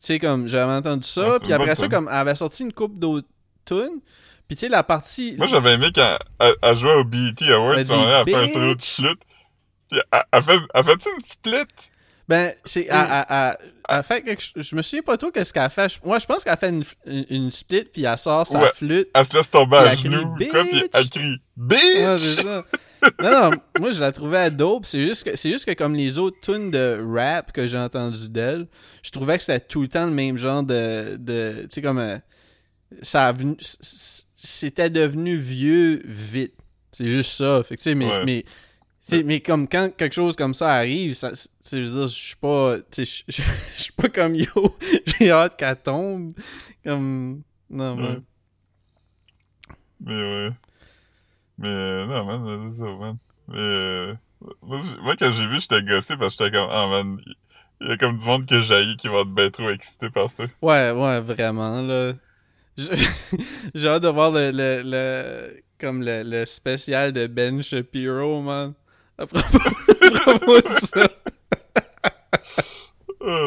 Tu sais, comme, j'avais entendu ça, c'est puis après ça, tune. comme, elle avait sorti une coupe d'autres tunes, puis tu sais, la partie. Moi, j'avais aimé quand elle, jouait au BET Awards, Elle elle fait un solo de flûte. Puis elle, fait, elle fait une split? Ben, c'est. Elle- elle fait quelque chose- Je me souviens pas trop qu'est-ce qu'elle fait. Moi, je pense qu'elle fait une, une, une split, puis elle sort sa Ouais. flûte. Elle se laisse tomber à genoux, quoi, puis elle crie Bitch! Ouais. Non, non, moi je la trouvais dope. C'est juste que c'est juste que comme les autres tunes de rap que j'ai entendu d'elle, je trouvais que c'était tout le temps le même genre de. de tu sais, comme. euh, ça a venu- C'était devenu vieux vite. C'est juste ça. Fait que, tu sais, mais, Ouais. mais, c'est- mais comme quand quelque chose comme ça arrive, ça, c'est- je veux dire, je suis pas. [LAUGHS] Je- suis pas comme yo. [LAUGHS] J'ai hâte qu'elle tombe. Comme. Non, ouais. Mais ouais. Mais euh, non, man, c'est ça, man. Mais euh, moi, j- moi, quand j'ai vu, j'étais gossé parce que j'étais comme, ah man, il y a comme du monde que j'ai qui va être bien trop excité par ça. Ouais, ouais, vraiment, là. [LAUGHS] J'ai hâte de voir le, le, le- comme le, le spécial de Ben Shapiro, man. À propos, [LAUGHS] à propos de ça. [LAUGHS] Oh.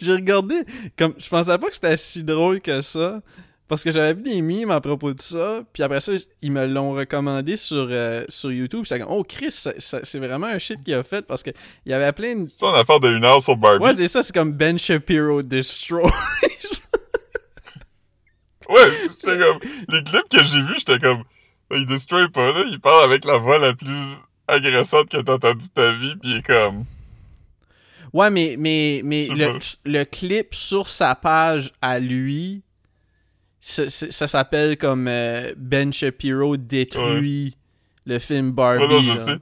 J'ai regardé, comme, je pensais pas que c'était si drôle que ça. Parce que j'avais vu des mimes à propos de ça, puis après ça, ils me l'ont recommandé sur, euh, sur YouTube. J'étais comme, oh Chris, c'est vraiment un shit qu'il a fait parce que il y avait plein de. C'est ça, on a affaire de une heure sur Barbie. Ouais, c'est ça, c'est comme Ben Shapiro Destroy. [LAUGHS] Ouais, j'étais comme, les clips que j'ai vus, j'étais comme, il destroy pas, là, il parle avec la voix la plus agressante que t'as entendue de ta vie, pis il est comme, Ouais, mais, mais, mais le, le clip sur sa page à lui, ça, s'appelle comme euh, Ben Shapiro détruit le film Barbie. ouais, non, je là. sais.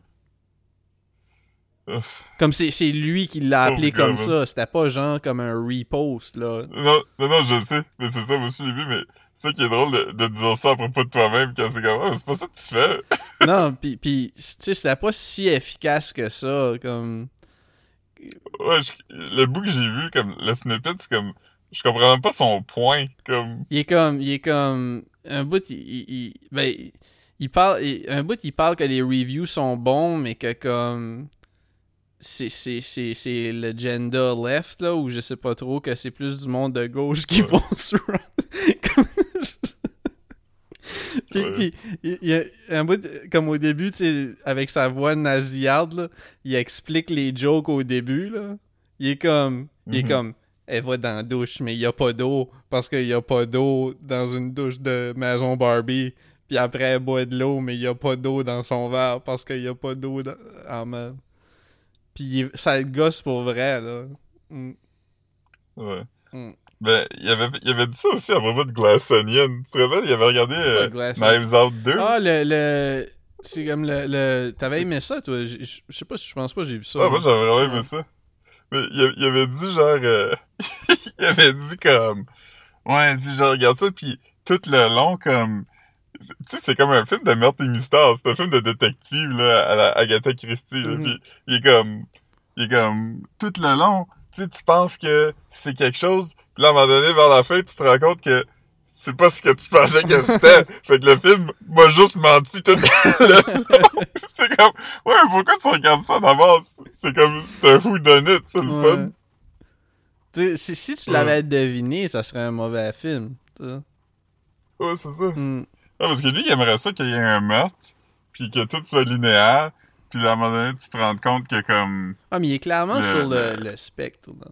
Comme c'est lui qui l'a appelé comme ça. C'était pas genre comme un repost, là. Non, non, non, je sais, mais c'est ça, moi aussi, j'ai vu, mais c'est ça qui est drôle de, de dire ça à propos de toi-même, quand c'est comme, oh, c'est pas ça que tu fais. [LAUGHS] non, [LAUGHS] pis, pis tu sais, c'était pas si efficace que ça. Comme. Ouais, je- le bout que j'ai vu, comme, le snippet, c'est comme, je comprends même pas son point, comme, Il est comme. Il est comme. Un bout, il. il, il- ben, il- parle. il- un bout, il parle que les reviews sont bons, mais que comme. C'est, le gender left, là, ou je sais pas trop, que c'est plus du monde de gauche qui Ouais. vont [LAUGHS] se rendre. [LAUGHS] puis, Ouais. puis, il il y a un bout, de- comme au début, avec sa voix nasillarde, là, il explique les jokes au début, là. Il est comme. Il est Mhm. comme. Elle va dans la douche, mais il y a pas d'eau, parce qu'il y a pas d'eau dans une douche de maison Barbie. Puis après, elle boit de l'eau, mais il y a pas d'eau dans son verre, parce qu'il y a pas d'eau dans... mode. Puis ça le gosse pour vrai, là. Mm. ouais. Mm. Ben, il avait, il avait dit ça aussi à propos de Glass Onion. Tu te rappelles, il avait regardé euh, Knives Out 2. Ah, le... le... C'est comme le... le... T'avais aimé ça, toi? Je sais pas, si je pense pas que j'ai vu ça. Ah, moi, j'avais vraiment aimé ça. Mais il, avait dit, genre, euh, [LAUGHS] il avait dit comme, ouais, si je regarde ça, puis tout le long, comme, tu sais, c'est comme un film de meurtre et mystère. C'est un film de détective, là, à la Agatha Christie, là. Mhm. Puis il est comme, il est comme, tout le long, tu sais, tu penses que c'est quelque chose, puis là, à un moment donné, vers la fin, tu te rends compte que c'est pas ce que tu pensais que c'était. [LAUGHS] fait que le film m'a juste menti tout le [LAUGHS] c'est comme, ouais, mais pourquoi tu regardes ça d'avance? C'est comme, c'est un who done it, c'est le Ouais. fun. Si, si tu Ouais. l'avais deviné, ça serait un mauvais film. tu sais. Ouais, c'est ça. Mm. Ah, parce que lui, il aimerait ça qu'il y ait un meurtre, puis que tout soit linéaire, puis à un moment donné, tu te rends compte que comme... Ah, mais il est clairement Le- sur le, le- le spectre, là.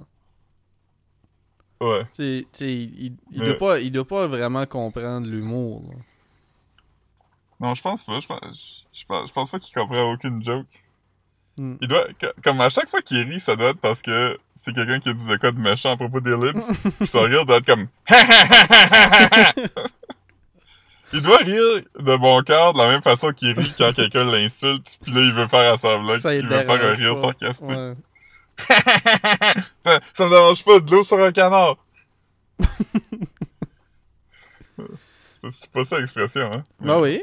Ouais. Tu sais, tu sais, il, il, Mais- doit pas, il doit pas vraiment comprendre l'humour, là. Non, je pense pas. Je pense, je pense, je pense pas qu'il comprend aucune joke. Mm. Il doit... Comme à chaque fois qu'il rit, ça doit être parce que c'est quelqu'un qui dit de quoi de méchant à propos des lips, [LAUGHS] puis son rire doit être comme... [LAUGHS] Il doit rire de bon cœur de la même façon qu'il rit quand [LAUGHS] quelqu'un l'insulte, puis là, il veut faire à semblant qu'il il veut faire un rire pas. sarcastique. Ouais. [LAUGHS] ça, me dérange pas de l'eau sur un canard. [LAUGHS] c'est pas, ça l'expression, hein? Bah oui.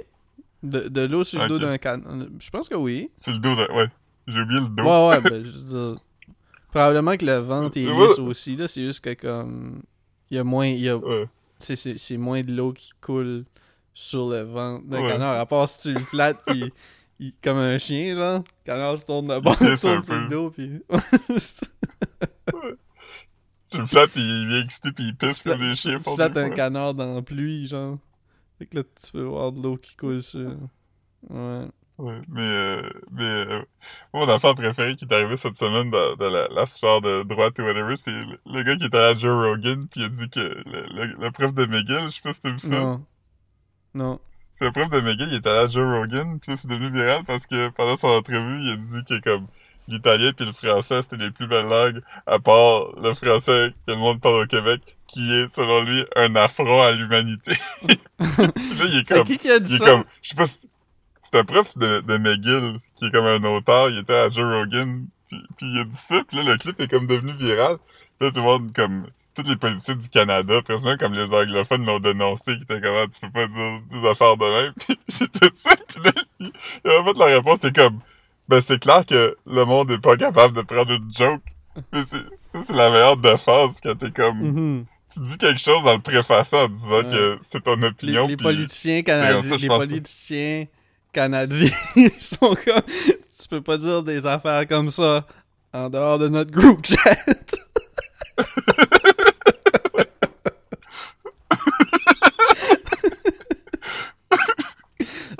De, de l'eau sur le dos d'un canard. Je pense que oui. C'est le dos de... Ouais. J'ai oublié le dos. Ouais, ouais, ben, [LAUGHS] je veux dire. Probablement que le ventre est lisse aussi, là. C'est juste que, comme. Il y a moins. Il y a, Ouais. c'est, c'est, c'est moins de l'eau qui coule sur le ventre d'un Ouais. canard. À part si tu le flattes, pis. Il- comme un chien, genre. Le canard se tourne de bord, Il tourne sur le dos, pis. Tu le flattes, il il vient excité pis il pisse comme des chiens. tu flattes un canard dans la pluie, genre. Fait que là, tu peux voir de l'eau qui coule sur. Ouais. Ouais, mais, euh, mais euh, mon affaire préférée qui est arrivée cette semaine dans, dans la, la sphère de droite ou whatever, c'est le, le gars qui était à Joe Rogan pis il a dit que le, le, le prof de McGill, je sais pas si t'as vu ça. Non. Non. C'est le prof de McGill, il était à Joe Rogan pis ça c'est devenu viral parce que pendant son entrevue, il a dit que comme l'italien puis le français c'était les plus belles langues à part le français que le monde parle au Québec qui est selon lui un affront à l'humanité. Puis [LAUGHS] là il est C'est comme qui qui a dit il est ça? comme, je sais pas si, c'est un prof de, de McGill, qui est comme un auteur, il était à Joe Rogan, puis, puis il a dit ça, puis là, le clip est comme devenu viral. Puis là, tout le monde, comme, tous les politiciens du Canada, personnellement, comme les anglophones l'ont dénoncé, qui étaient comme, Ah, tu peux pas dire des affaires de même, [LAUGHS] puis c'était ça, puis là, a fait la réponse, c'est comme, ben, c'est clair que le monde est pas capable de prendre une joke. Mais c'est, ça, c'est la meilleure défense quand t'es comme, Mhm. tu dis quelque chose en le préfaçant en disant Ouais. que c'est ton Les, opinion, les puis- politiciens canadiens, les politiciens canadiens [LAUGHS] ils sont comme tu peux pas dire des affaires comme ça en dehors de notre groupe chat. [LAUGHS]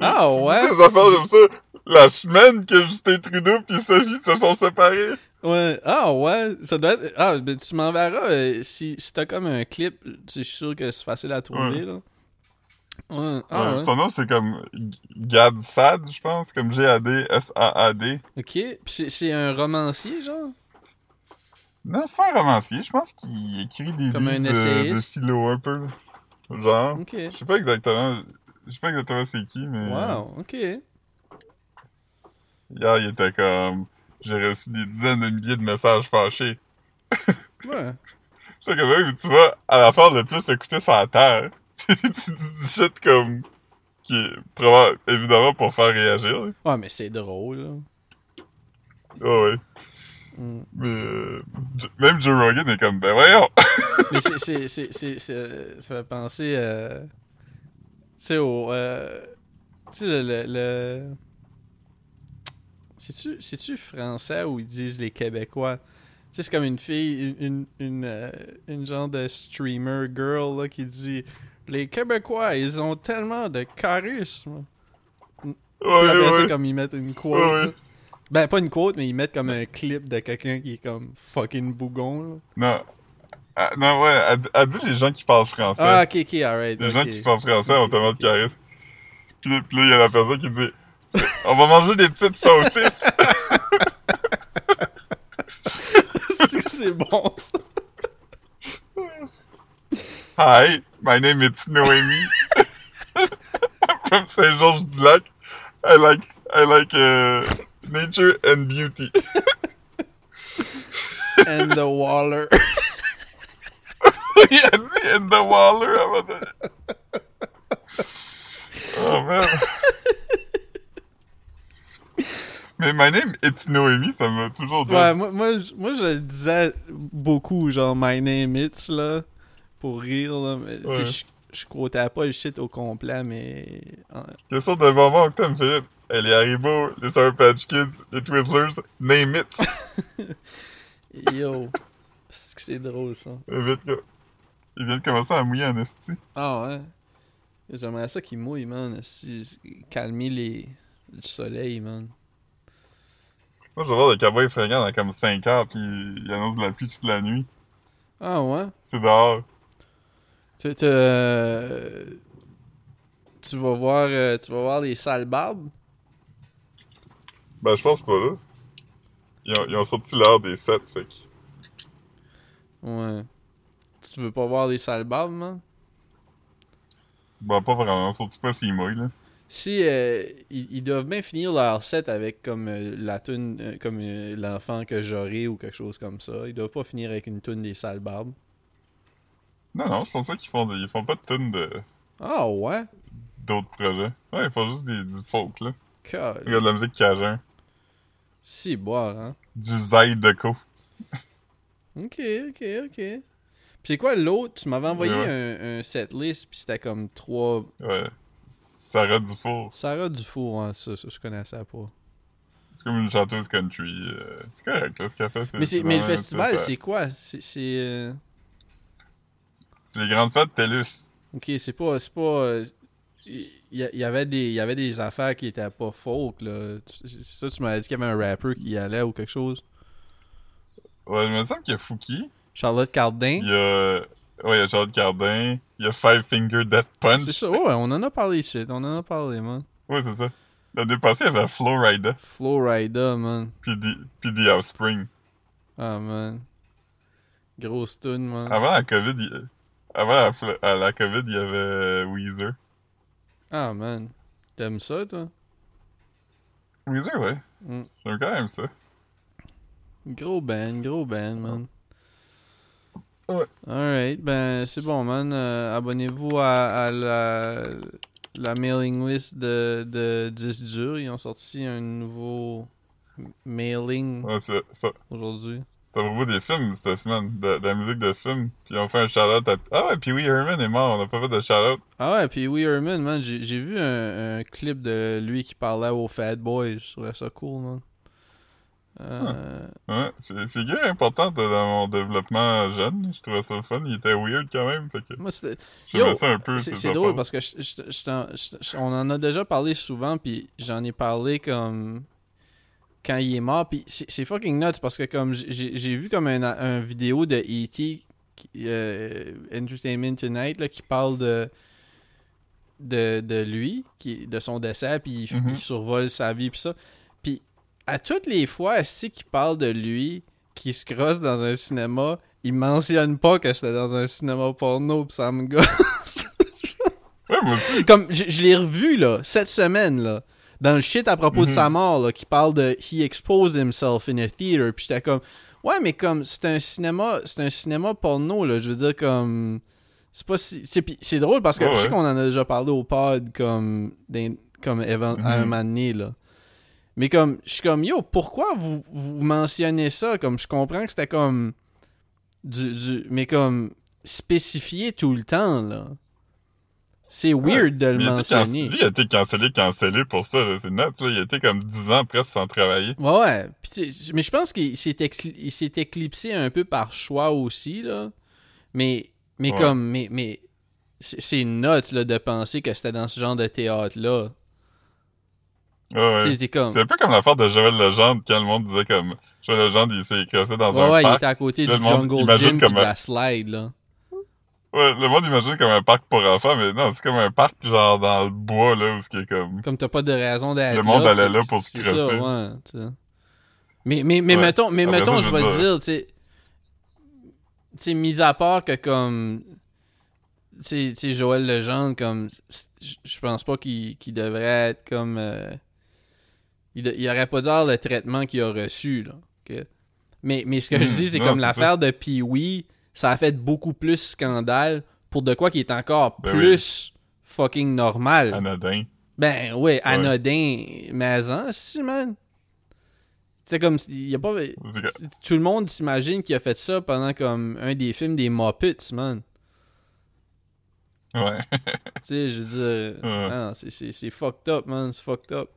ah ouais. des affaires comme ça la semaine que Justin Trudeau pis Sophie se sont séparés. Ouais. Ah ouais, ça doit être Ah, ben tu m'enverras euh, si si t'as comme un clip, je suis sûr que c'est facile à trouver Ouais. là. Ouais. Ah Ouais. Son nom, c'est comme Gad Sad, je pense, comme G-A-D-S-A-A-D. OK, puis c'est un romancier genre? Non, c'est pas un romancier, je pense qu'il écrit des Comme un de, de philo un peu. Genre, OK. je sais pas exactement, je sais pas exactement c'est qui, mais... Wow, OK. Hier, il était comme... J'ai reçu des dizaines de milliers de messages fâchés. Ouais. [LAUGHS] C'est comme même, tu vas à l'affaire le plus écouter la terre. [LAUGHS] tu dis du shit comme... Qui est probablement, évidemment, pour faire réagir. là. Ouais, mais c'est drôle là. Ah ouais. Mm. Mais euh, même Joe Rogan est comme, ben voyons! [LAUGHS] Mais c'est, c'est, c'est, c'est, c'est- ça fait penser, euh, sais, au, euh, tu sais, le, le, le- c'est-tu, c'est-tu français où ils disent les Québécois? Tu sais, c'est comme une fille, une, une, une, euh, une genre de streamer girl, là, qui dit Les Québécois, ils ont tellement de charisme. Ouais, après ouais. comme ils mettent une quote. Ouais. Ben, pas une quote, mais ils mettent comme un clip de quelqu'un qui est comme fucking bougon, là. Non. Ah, non, ouais, elle, dit- elle dit les gens qui parlent français. Ah, ok, ok, alright. les gens qui parlent français ont tellement de charisme. Puis, là- il y a la personne qui dit, on va manger des petites saucisses! [LAUGHS] C'est bon, ça. Hi, my name is Noémie. [LAUGHS] From Saint-Georges-du-Lac. I like, I like, uh, nature and beauty. And the Waller. Il a dit in the waller avant de... Oh man. Mais my name it's Noémie, ça m'a toujours dit. Ouais, moi, moi, je- moi, je le disais beaucoup, genre, My Name It's, là, pour rire, là. Mais, Ouais. je, je quotais pas le shit au complet, mais. Quelle sorte de bonbon que t'aimes, Philippe? Elle est Haribo, les Sour Patch Kids, les Twizzlers, name it. [LAUGHS] Yo. C'est drôle, ça. Vite. Il vient de commencer à mouiller en esti. Ah ouais. J'aimerais ça qu'il mouille, man. Si, calmer les... le soleil, man. Moi, je vais voir le cowboy fringant dans comme 5 heures, puis il annonce de la pluie toute la nuit. Ah ouais? C'est dehors. Tu, tu, euh, tu vas voir euh, tu vas voir les sales barbes? Ben, je pense pas, là. Ils ont, ils ont sorti l'heure des 7, fait que... Ouais. Tu veux pas voir les sales barbes, man? Bon, pas vraiment, surtout pas s'il mouille, là. si euh, ils, ils doivent bien finir leur set avec comme euh, la tune euh, comme euh, l'enfant que j'aurai ou quelque chose comme ça. Ils doivent pas finir avec une tune des sales barbes. Non, non, je pense pas qu'ils font, des- ils font pas de tonnes de, Ah ouais? d'autres projets. Ouais, ils font juste des, du folk, là. God. Regarde la musique cajun. Si boire, hein. Du Zydeco. Ok, ok, ok. C'est quoi l'autre? Tu m'avais envoyé Ouais. un, un setlist, puis c'était comme trois. Ouais. Sarah Dufour. Sarah Dufour, hein, ça, ça, je connais ça pas. C'est comme une chanteuse country. euh, c'est correct, là, ce qu'elle fait. Mais, c'est, mais le festival, ça- c'est quoi? C'est. c'est euh, C'est les grandes fêtes TELUS. Ok, c'est pas. C'est pas. euh, Il y, avait des, il y avait des affaires qui étaient pas folk, là. C'est ça, tu m'avais dit qu'il y avait un rapper qui y allait ou quelque chose? Ouais, il me semble qu'il y a Fouki. Charlotte Cardin. Il y a. Ouais, il y a Charles Cardin. Il y a Five Finger Death Punch. C'est ça, ouais, on en a parlé ici. On en a parlé, man. Ouais, c'est ça. L'année passée, il y avait Flowrider. Flowrider, man. Puis The, Offspring. Ah, man. Grosse tune, man. Avant la COVID, il- avant la, COVID, il y avait Weezer. Ah, man. T'aimes ça, toi? Weezer, ouais. Mm. J'aime quand même ça. Gros band, gros band, man. Ouais. Alright, ben c'est bon, man. Euh, Abonnez-vous à, à la, la mailing list de, de 10 durs. Ils ont sorti un nouveau mailing Ouais, aujourd'hui. C'était à propos des films cette semaine, de, de la musique de film. Puis on fait un shout-out à... Ah ouais, puis oui, Herman est mort, on a pas fait de shout-out. Ah ouais, puis oui, Herman, man, j'ai j'ai vu un, un clip de lui qui parlait aux Fat Boys. Je trouvais ça cool, man. Euh, Ouais, c'est figure importante dans mon développement jeune. Je trouvais ça le fun. Il était weird quand même. Fait que moi, c'était. j'aimais Yo, ça un peu. C'est drôle parce que je- je- je on en a déjà parlé souvent, puis j'en ai parlé comme quand il est mort, puis c'est fucking nuts parce que comme j'ai vu comme un, un vidéo de E.T. euh, Entertainment Tonight là, qui parle de de, de lui, qui, de son décès, puis il, Mhm. il survole sa vie, puis ça. Puis à toutes les fois, c'est qu'il parle de lui, qui se crosse dans un cinéma, il mentionne pas que c'était dans un cinéma porno, pis ça me gosse. Ouais, moi aussi. Comme, je, je l'ai revu, là, cette semaine, là, dans le shit à propos de Mhm. sa mort, là, qui parle de « He exposed himself in a theater », puis j'étais comme « Ouais, mais comme, c'est un cinéma, c'est un cinéma porno, là, je veux dire, comme... C'est pas si... C'est pis drôle, parce que je sais ouais. qu'on en a déjà parlé au pod, comme, comme à un Mhm. moment donné, là. Mais comme, je suis comme, yo, pourquoi vous, vous mentionnez ça? Comme, je comprends que c'était comme... Du, du, mais comme, spécifié tout le temps, là. C'est weird de le mentionner. cancellé- Lui, il a été cancellé, cancellé pour ça. C'est nuts, là. Il a été comme 10 ans presque sans travailler. Ouais, ouais. Puis mais je pense qu'il s'est éclipsé un peu par choix aussi, là. Mais, mais Ouais. comme, mais, mais c'est c'est nuts, là, de penser que c'était dans ce genre de théâtre-là. Ouais. C'était comme... C'est un peu comme l'affaire de Joël Legendre quand le monde disait comme Joël Legendre il s'est écrasé dans Ouais, un ouais, il parc. était à côté du monde Jungle Gym comme de un- la slide, là. Ouais, le monde imagine comme un parc pour enfants, mais non, c'est comme un parc genre dans le bois là où ce qui est comme. Comme t'as pas de raison d'être Le monde là, allait là pour se c'est ça, ouais. Mais, mais, mais Ouais. mettons, mais mettons je vais dire, tu sais... Tu sais, mis à part que comme... Tu sais- Joël Legendre, comme... Je pense pas qu'il qu'il devrait être comme... euh, il, il aurait pas dû avoir le traitement qu'il a reçu, là. Mais, mais ce que je Mhm. dis, c'est comme l'affaire de Pee-Wee, ça a fait beaucoup plus scandale pour de quoi qui est encore Ben oui. plus fucking normal. Anodin. Ben ouais, anodin, mais en, si man. C'est comme il y a pas tout le monde s'imagine qu'il a fait ça pendant comme un des films des Muppets, man. Ouais. [LAUGHS] Tu sais, je veux dire, Ouais. c'est fucked up, man, c'est fucked up.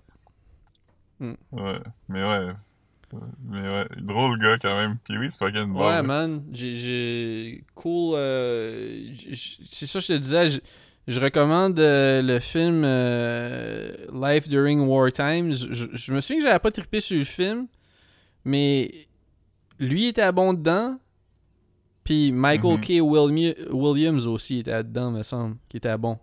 Ouais. Mais ouais. Mais ouais. Drôle gars quand même. Puis oui, c'est fucking bon. Ouais, man, j'ai cool euh, c'est ça que je te disais, je, je recommande euh, le film euh, Life During War Times. Je, je me souviens que j'avais pas trippé sur le film, mais lui était bon dedans. Puis Michael Mhm. K. Williams aussi était dedans, me semble, qui était bon.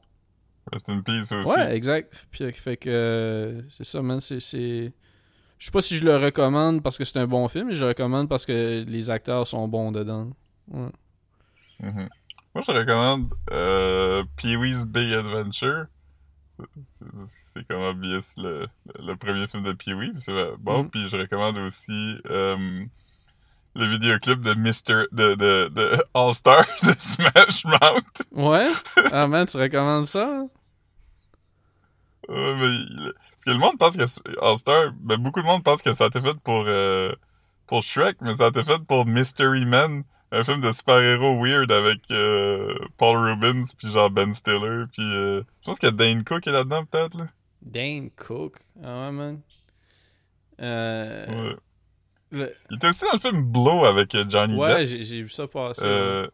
Rest in peace aussi. Ouais, exact. Puis fait que euh, c'est ça, man. C'est. Je sais pas si je le recommande parce que c'est un bon film, mais je le recommande parce que les acteurs sont bons dedans. Ouais. Mhm. Moi, je recommande euh, Pee-wee's Big Adventure. C'est- comme obvious le, le premier film de Pee-wee. bon. Mm. Puis je recommande aussi euh, le vidéoclip de Mr. de, de, de All-Star [LAUGHS] de Smash Mouth. Ouais? Ah man, tu recommandes ça? Euh, mais parce que le monde pense que All-Star, ben beaucoup de monde pense que ça a été fait pour, euh, pour Shrek, mais ça a été fait pour Mystery Men, un film de super-héros weird avec euh, Paul Rubens, puis genre Ben Stiller, puis euh, je pense que Dane Cook est là-dedans peut-être. Là. Dane Cook? Ah ouais, man. Ouais. le- Il était aussi dans le film Blow avec Johnny ouais, Depp. j'ai j'ai vu ça passer. ouais. Euh,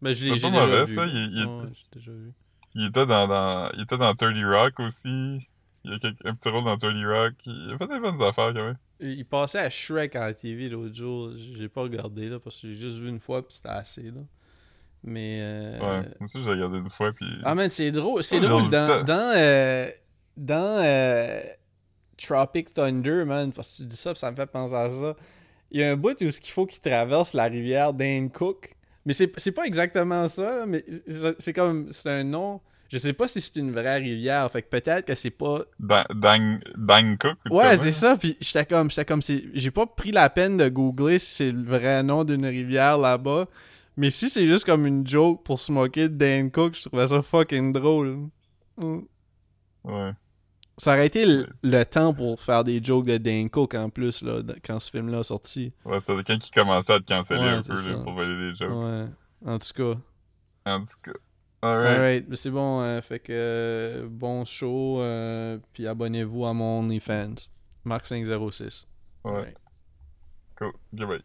Ben, je l'ai déjà vu. ça, il- Ouais, déjà vu. Il était dans, dans il était dans 30 Rock aussi. Il a un petit rôle dans 30 Rock. Il a fait des bonnes affaires quand même. Il il passait à Shrek à la TV l'autre jour. J'ai pas regardé là parce que j'ai juste vu une fois puis c'était assez là. Mais euh, Ouais, moi aussi j'ai regardé une fois puis Ah man, c'est drôle, c'est drôle dans dans euh, dans euh, Tropic Thunder, man, parce que tu dis ça, puis ça me fait penser à ça. Il y a un bout où qu'il faut qu'il traverse la rivière Dane Cook. Mais c'est pas exactement ça, mais c'est- comme c'est un nom. Je sais pas si c'est une vraie rivière, fait que peut-être que c'est pas Dan, Dan Cook. ou Ouais, c'est ça. Puis j'étais comme, j'étais comme, j'ai pas pris la peine de googler si c'est le vrai nom d'une rivière là-bas. Mais si c'est juste comme une joke pour se moquer de Dan Cook, je trouvais ça fucking drôle. Mm. Ouais. Ça aurait été le, le temps pour faire des jokes de Dan Cook en plus, là, quand ce film-là est sorti. Ouais, c'était quelqu'un qui commençait à te canceller Ouais, un c'est peu là, pour voler des jokes. Ouais. En tout cas. En tout cas. Alright. Alright. Mais c'est bon. euh, fait que euh, bon show. euh, puis abonnez-vous à mon OnlyFans. Mark506. Ouais. Cool. Ok, bye.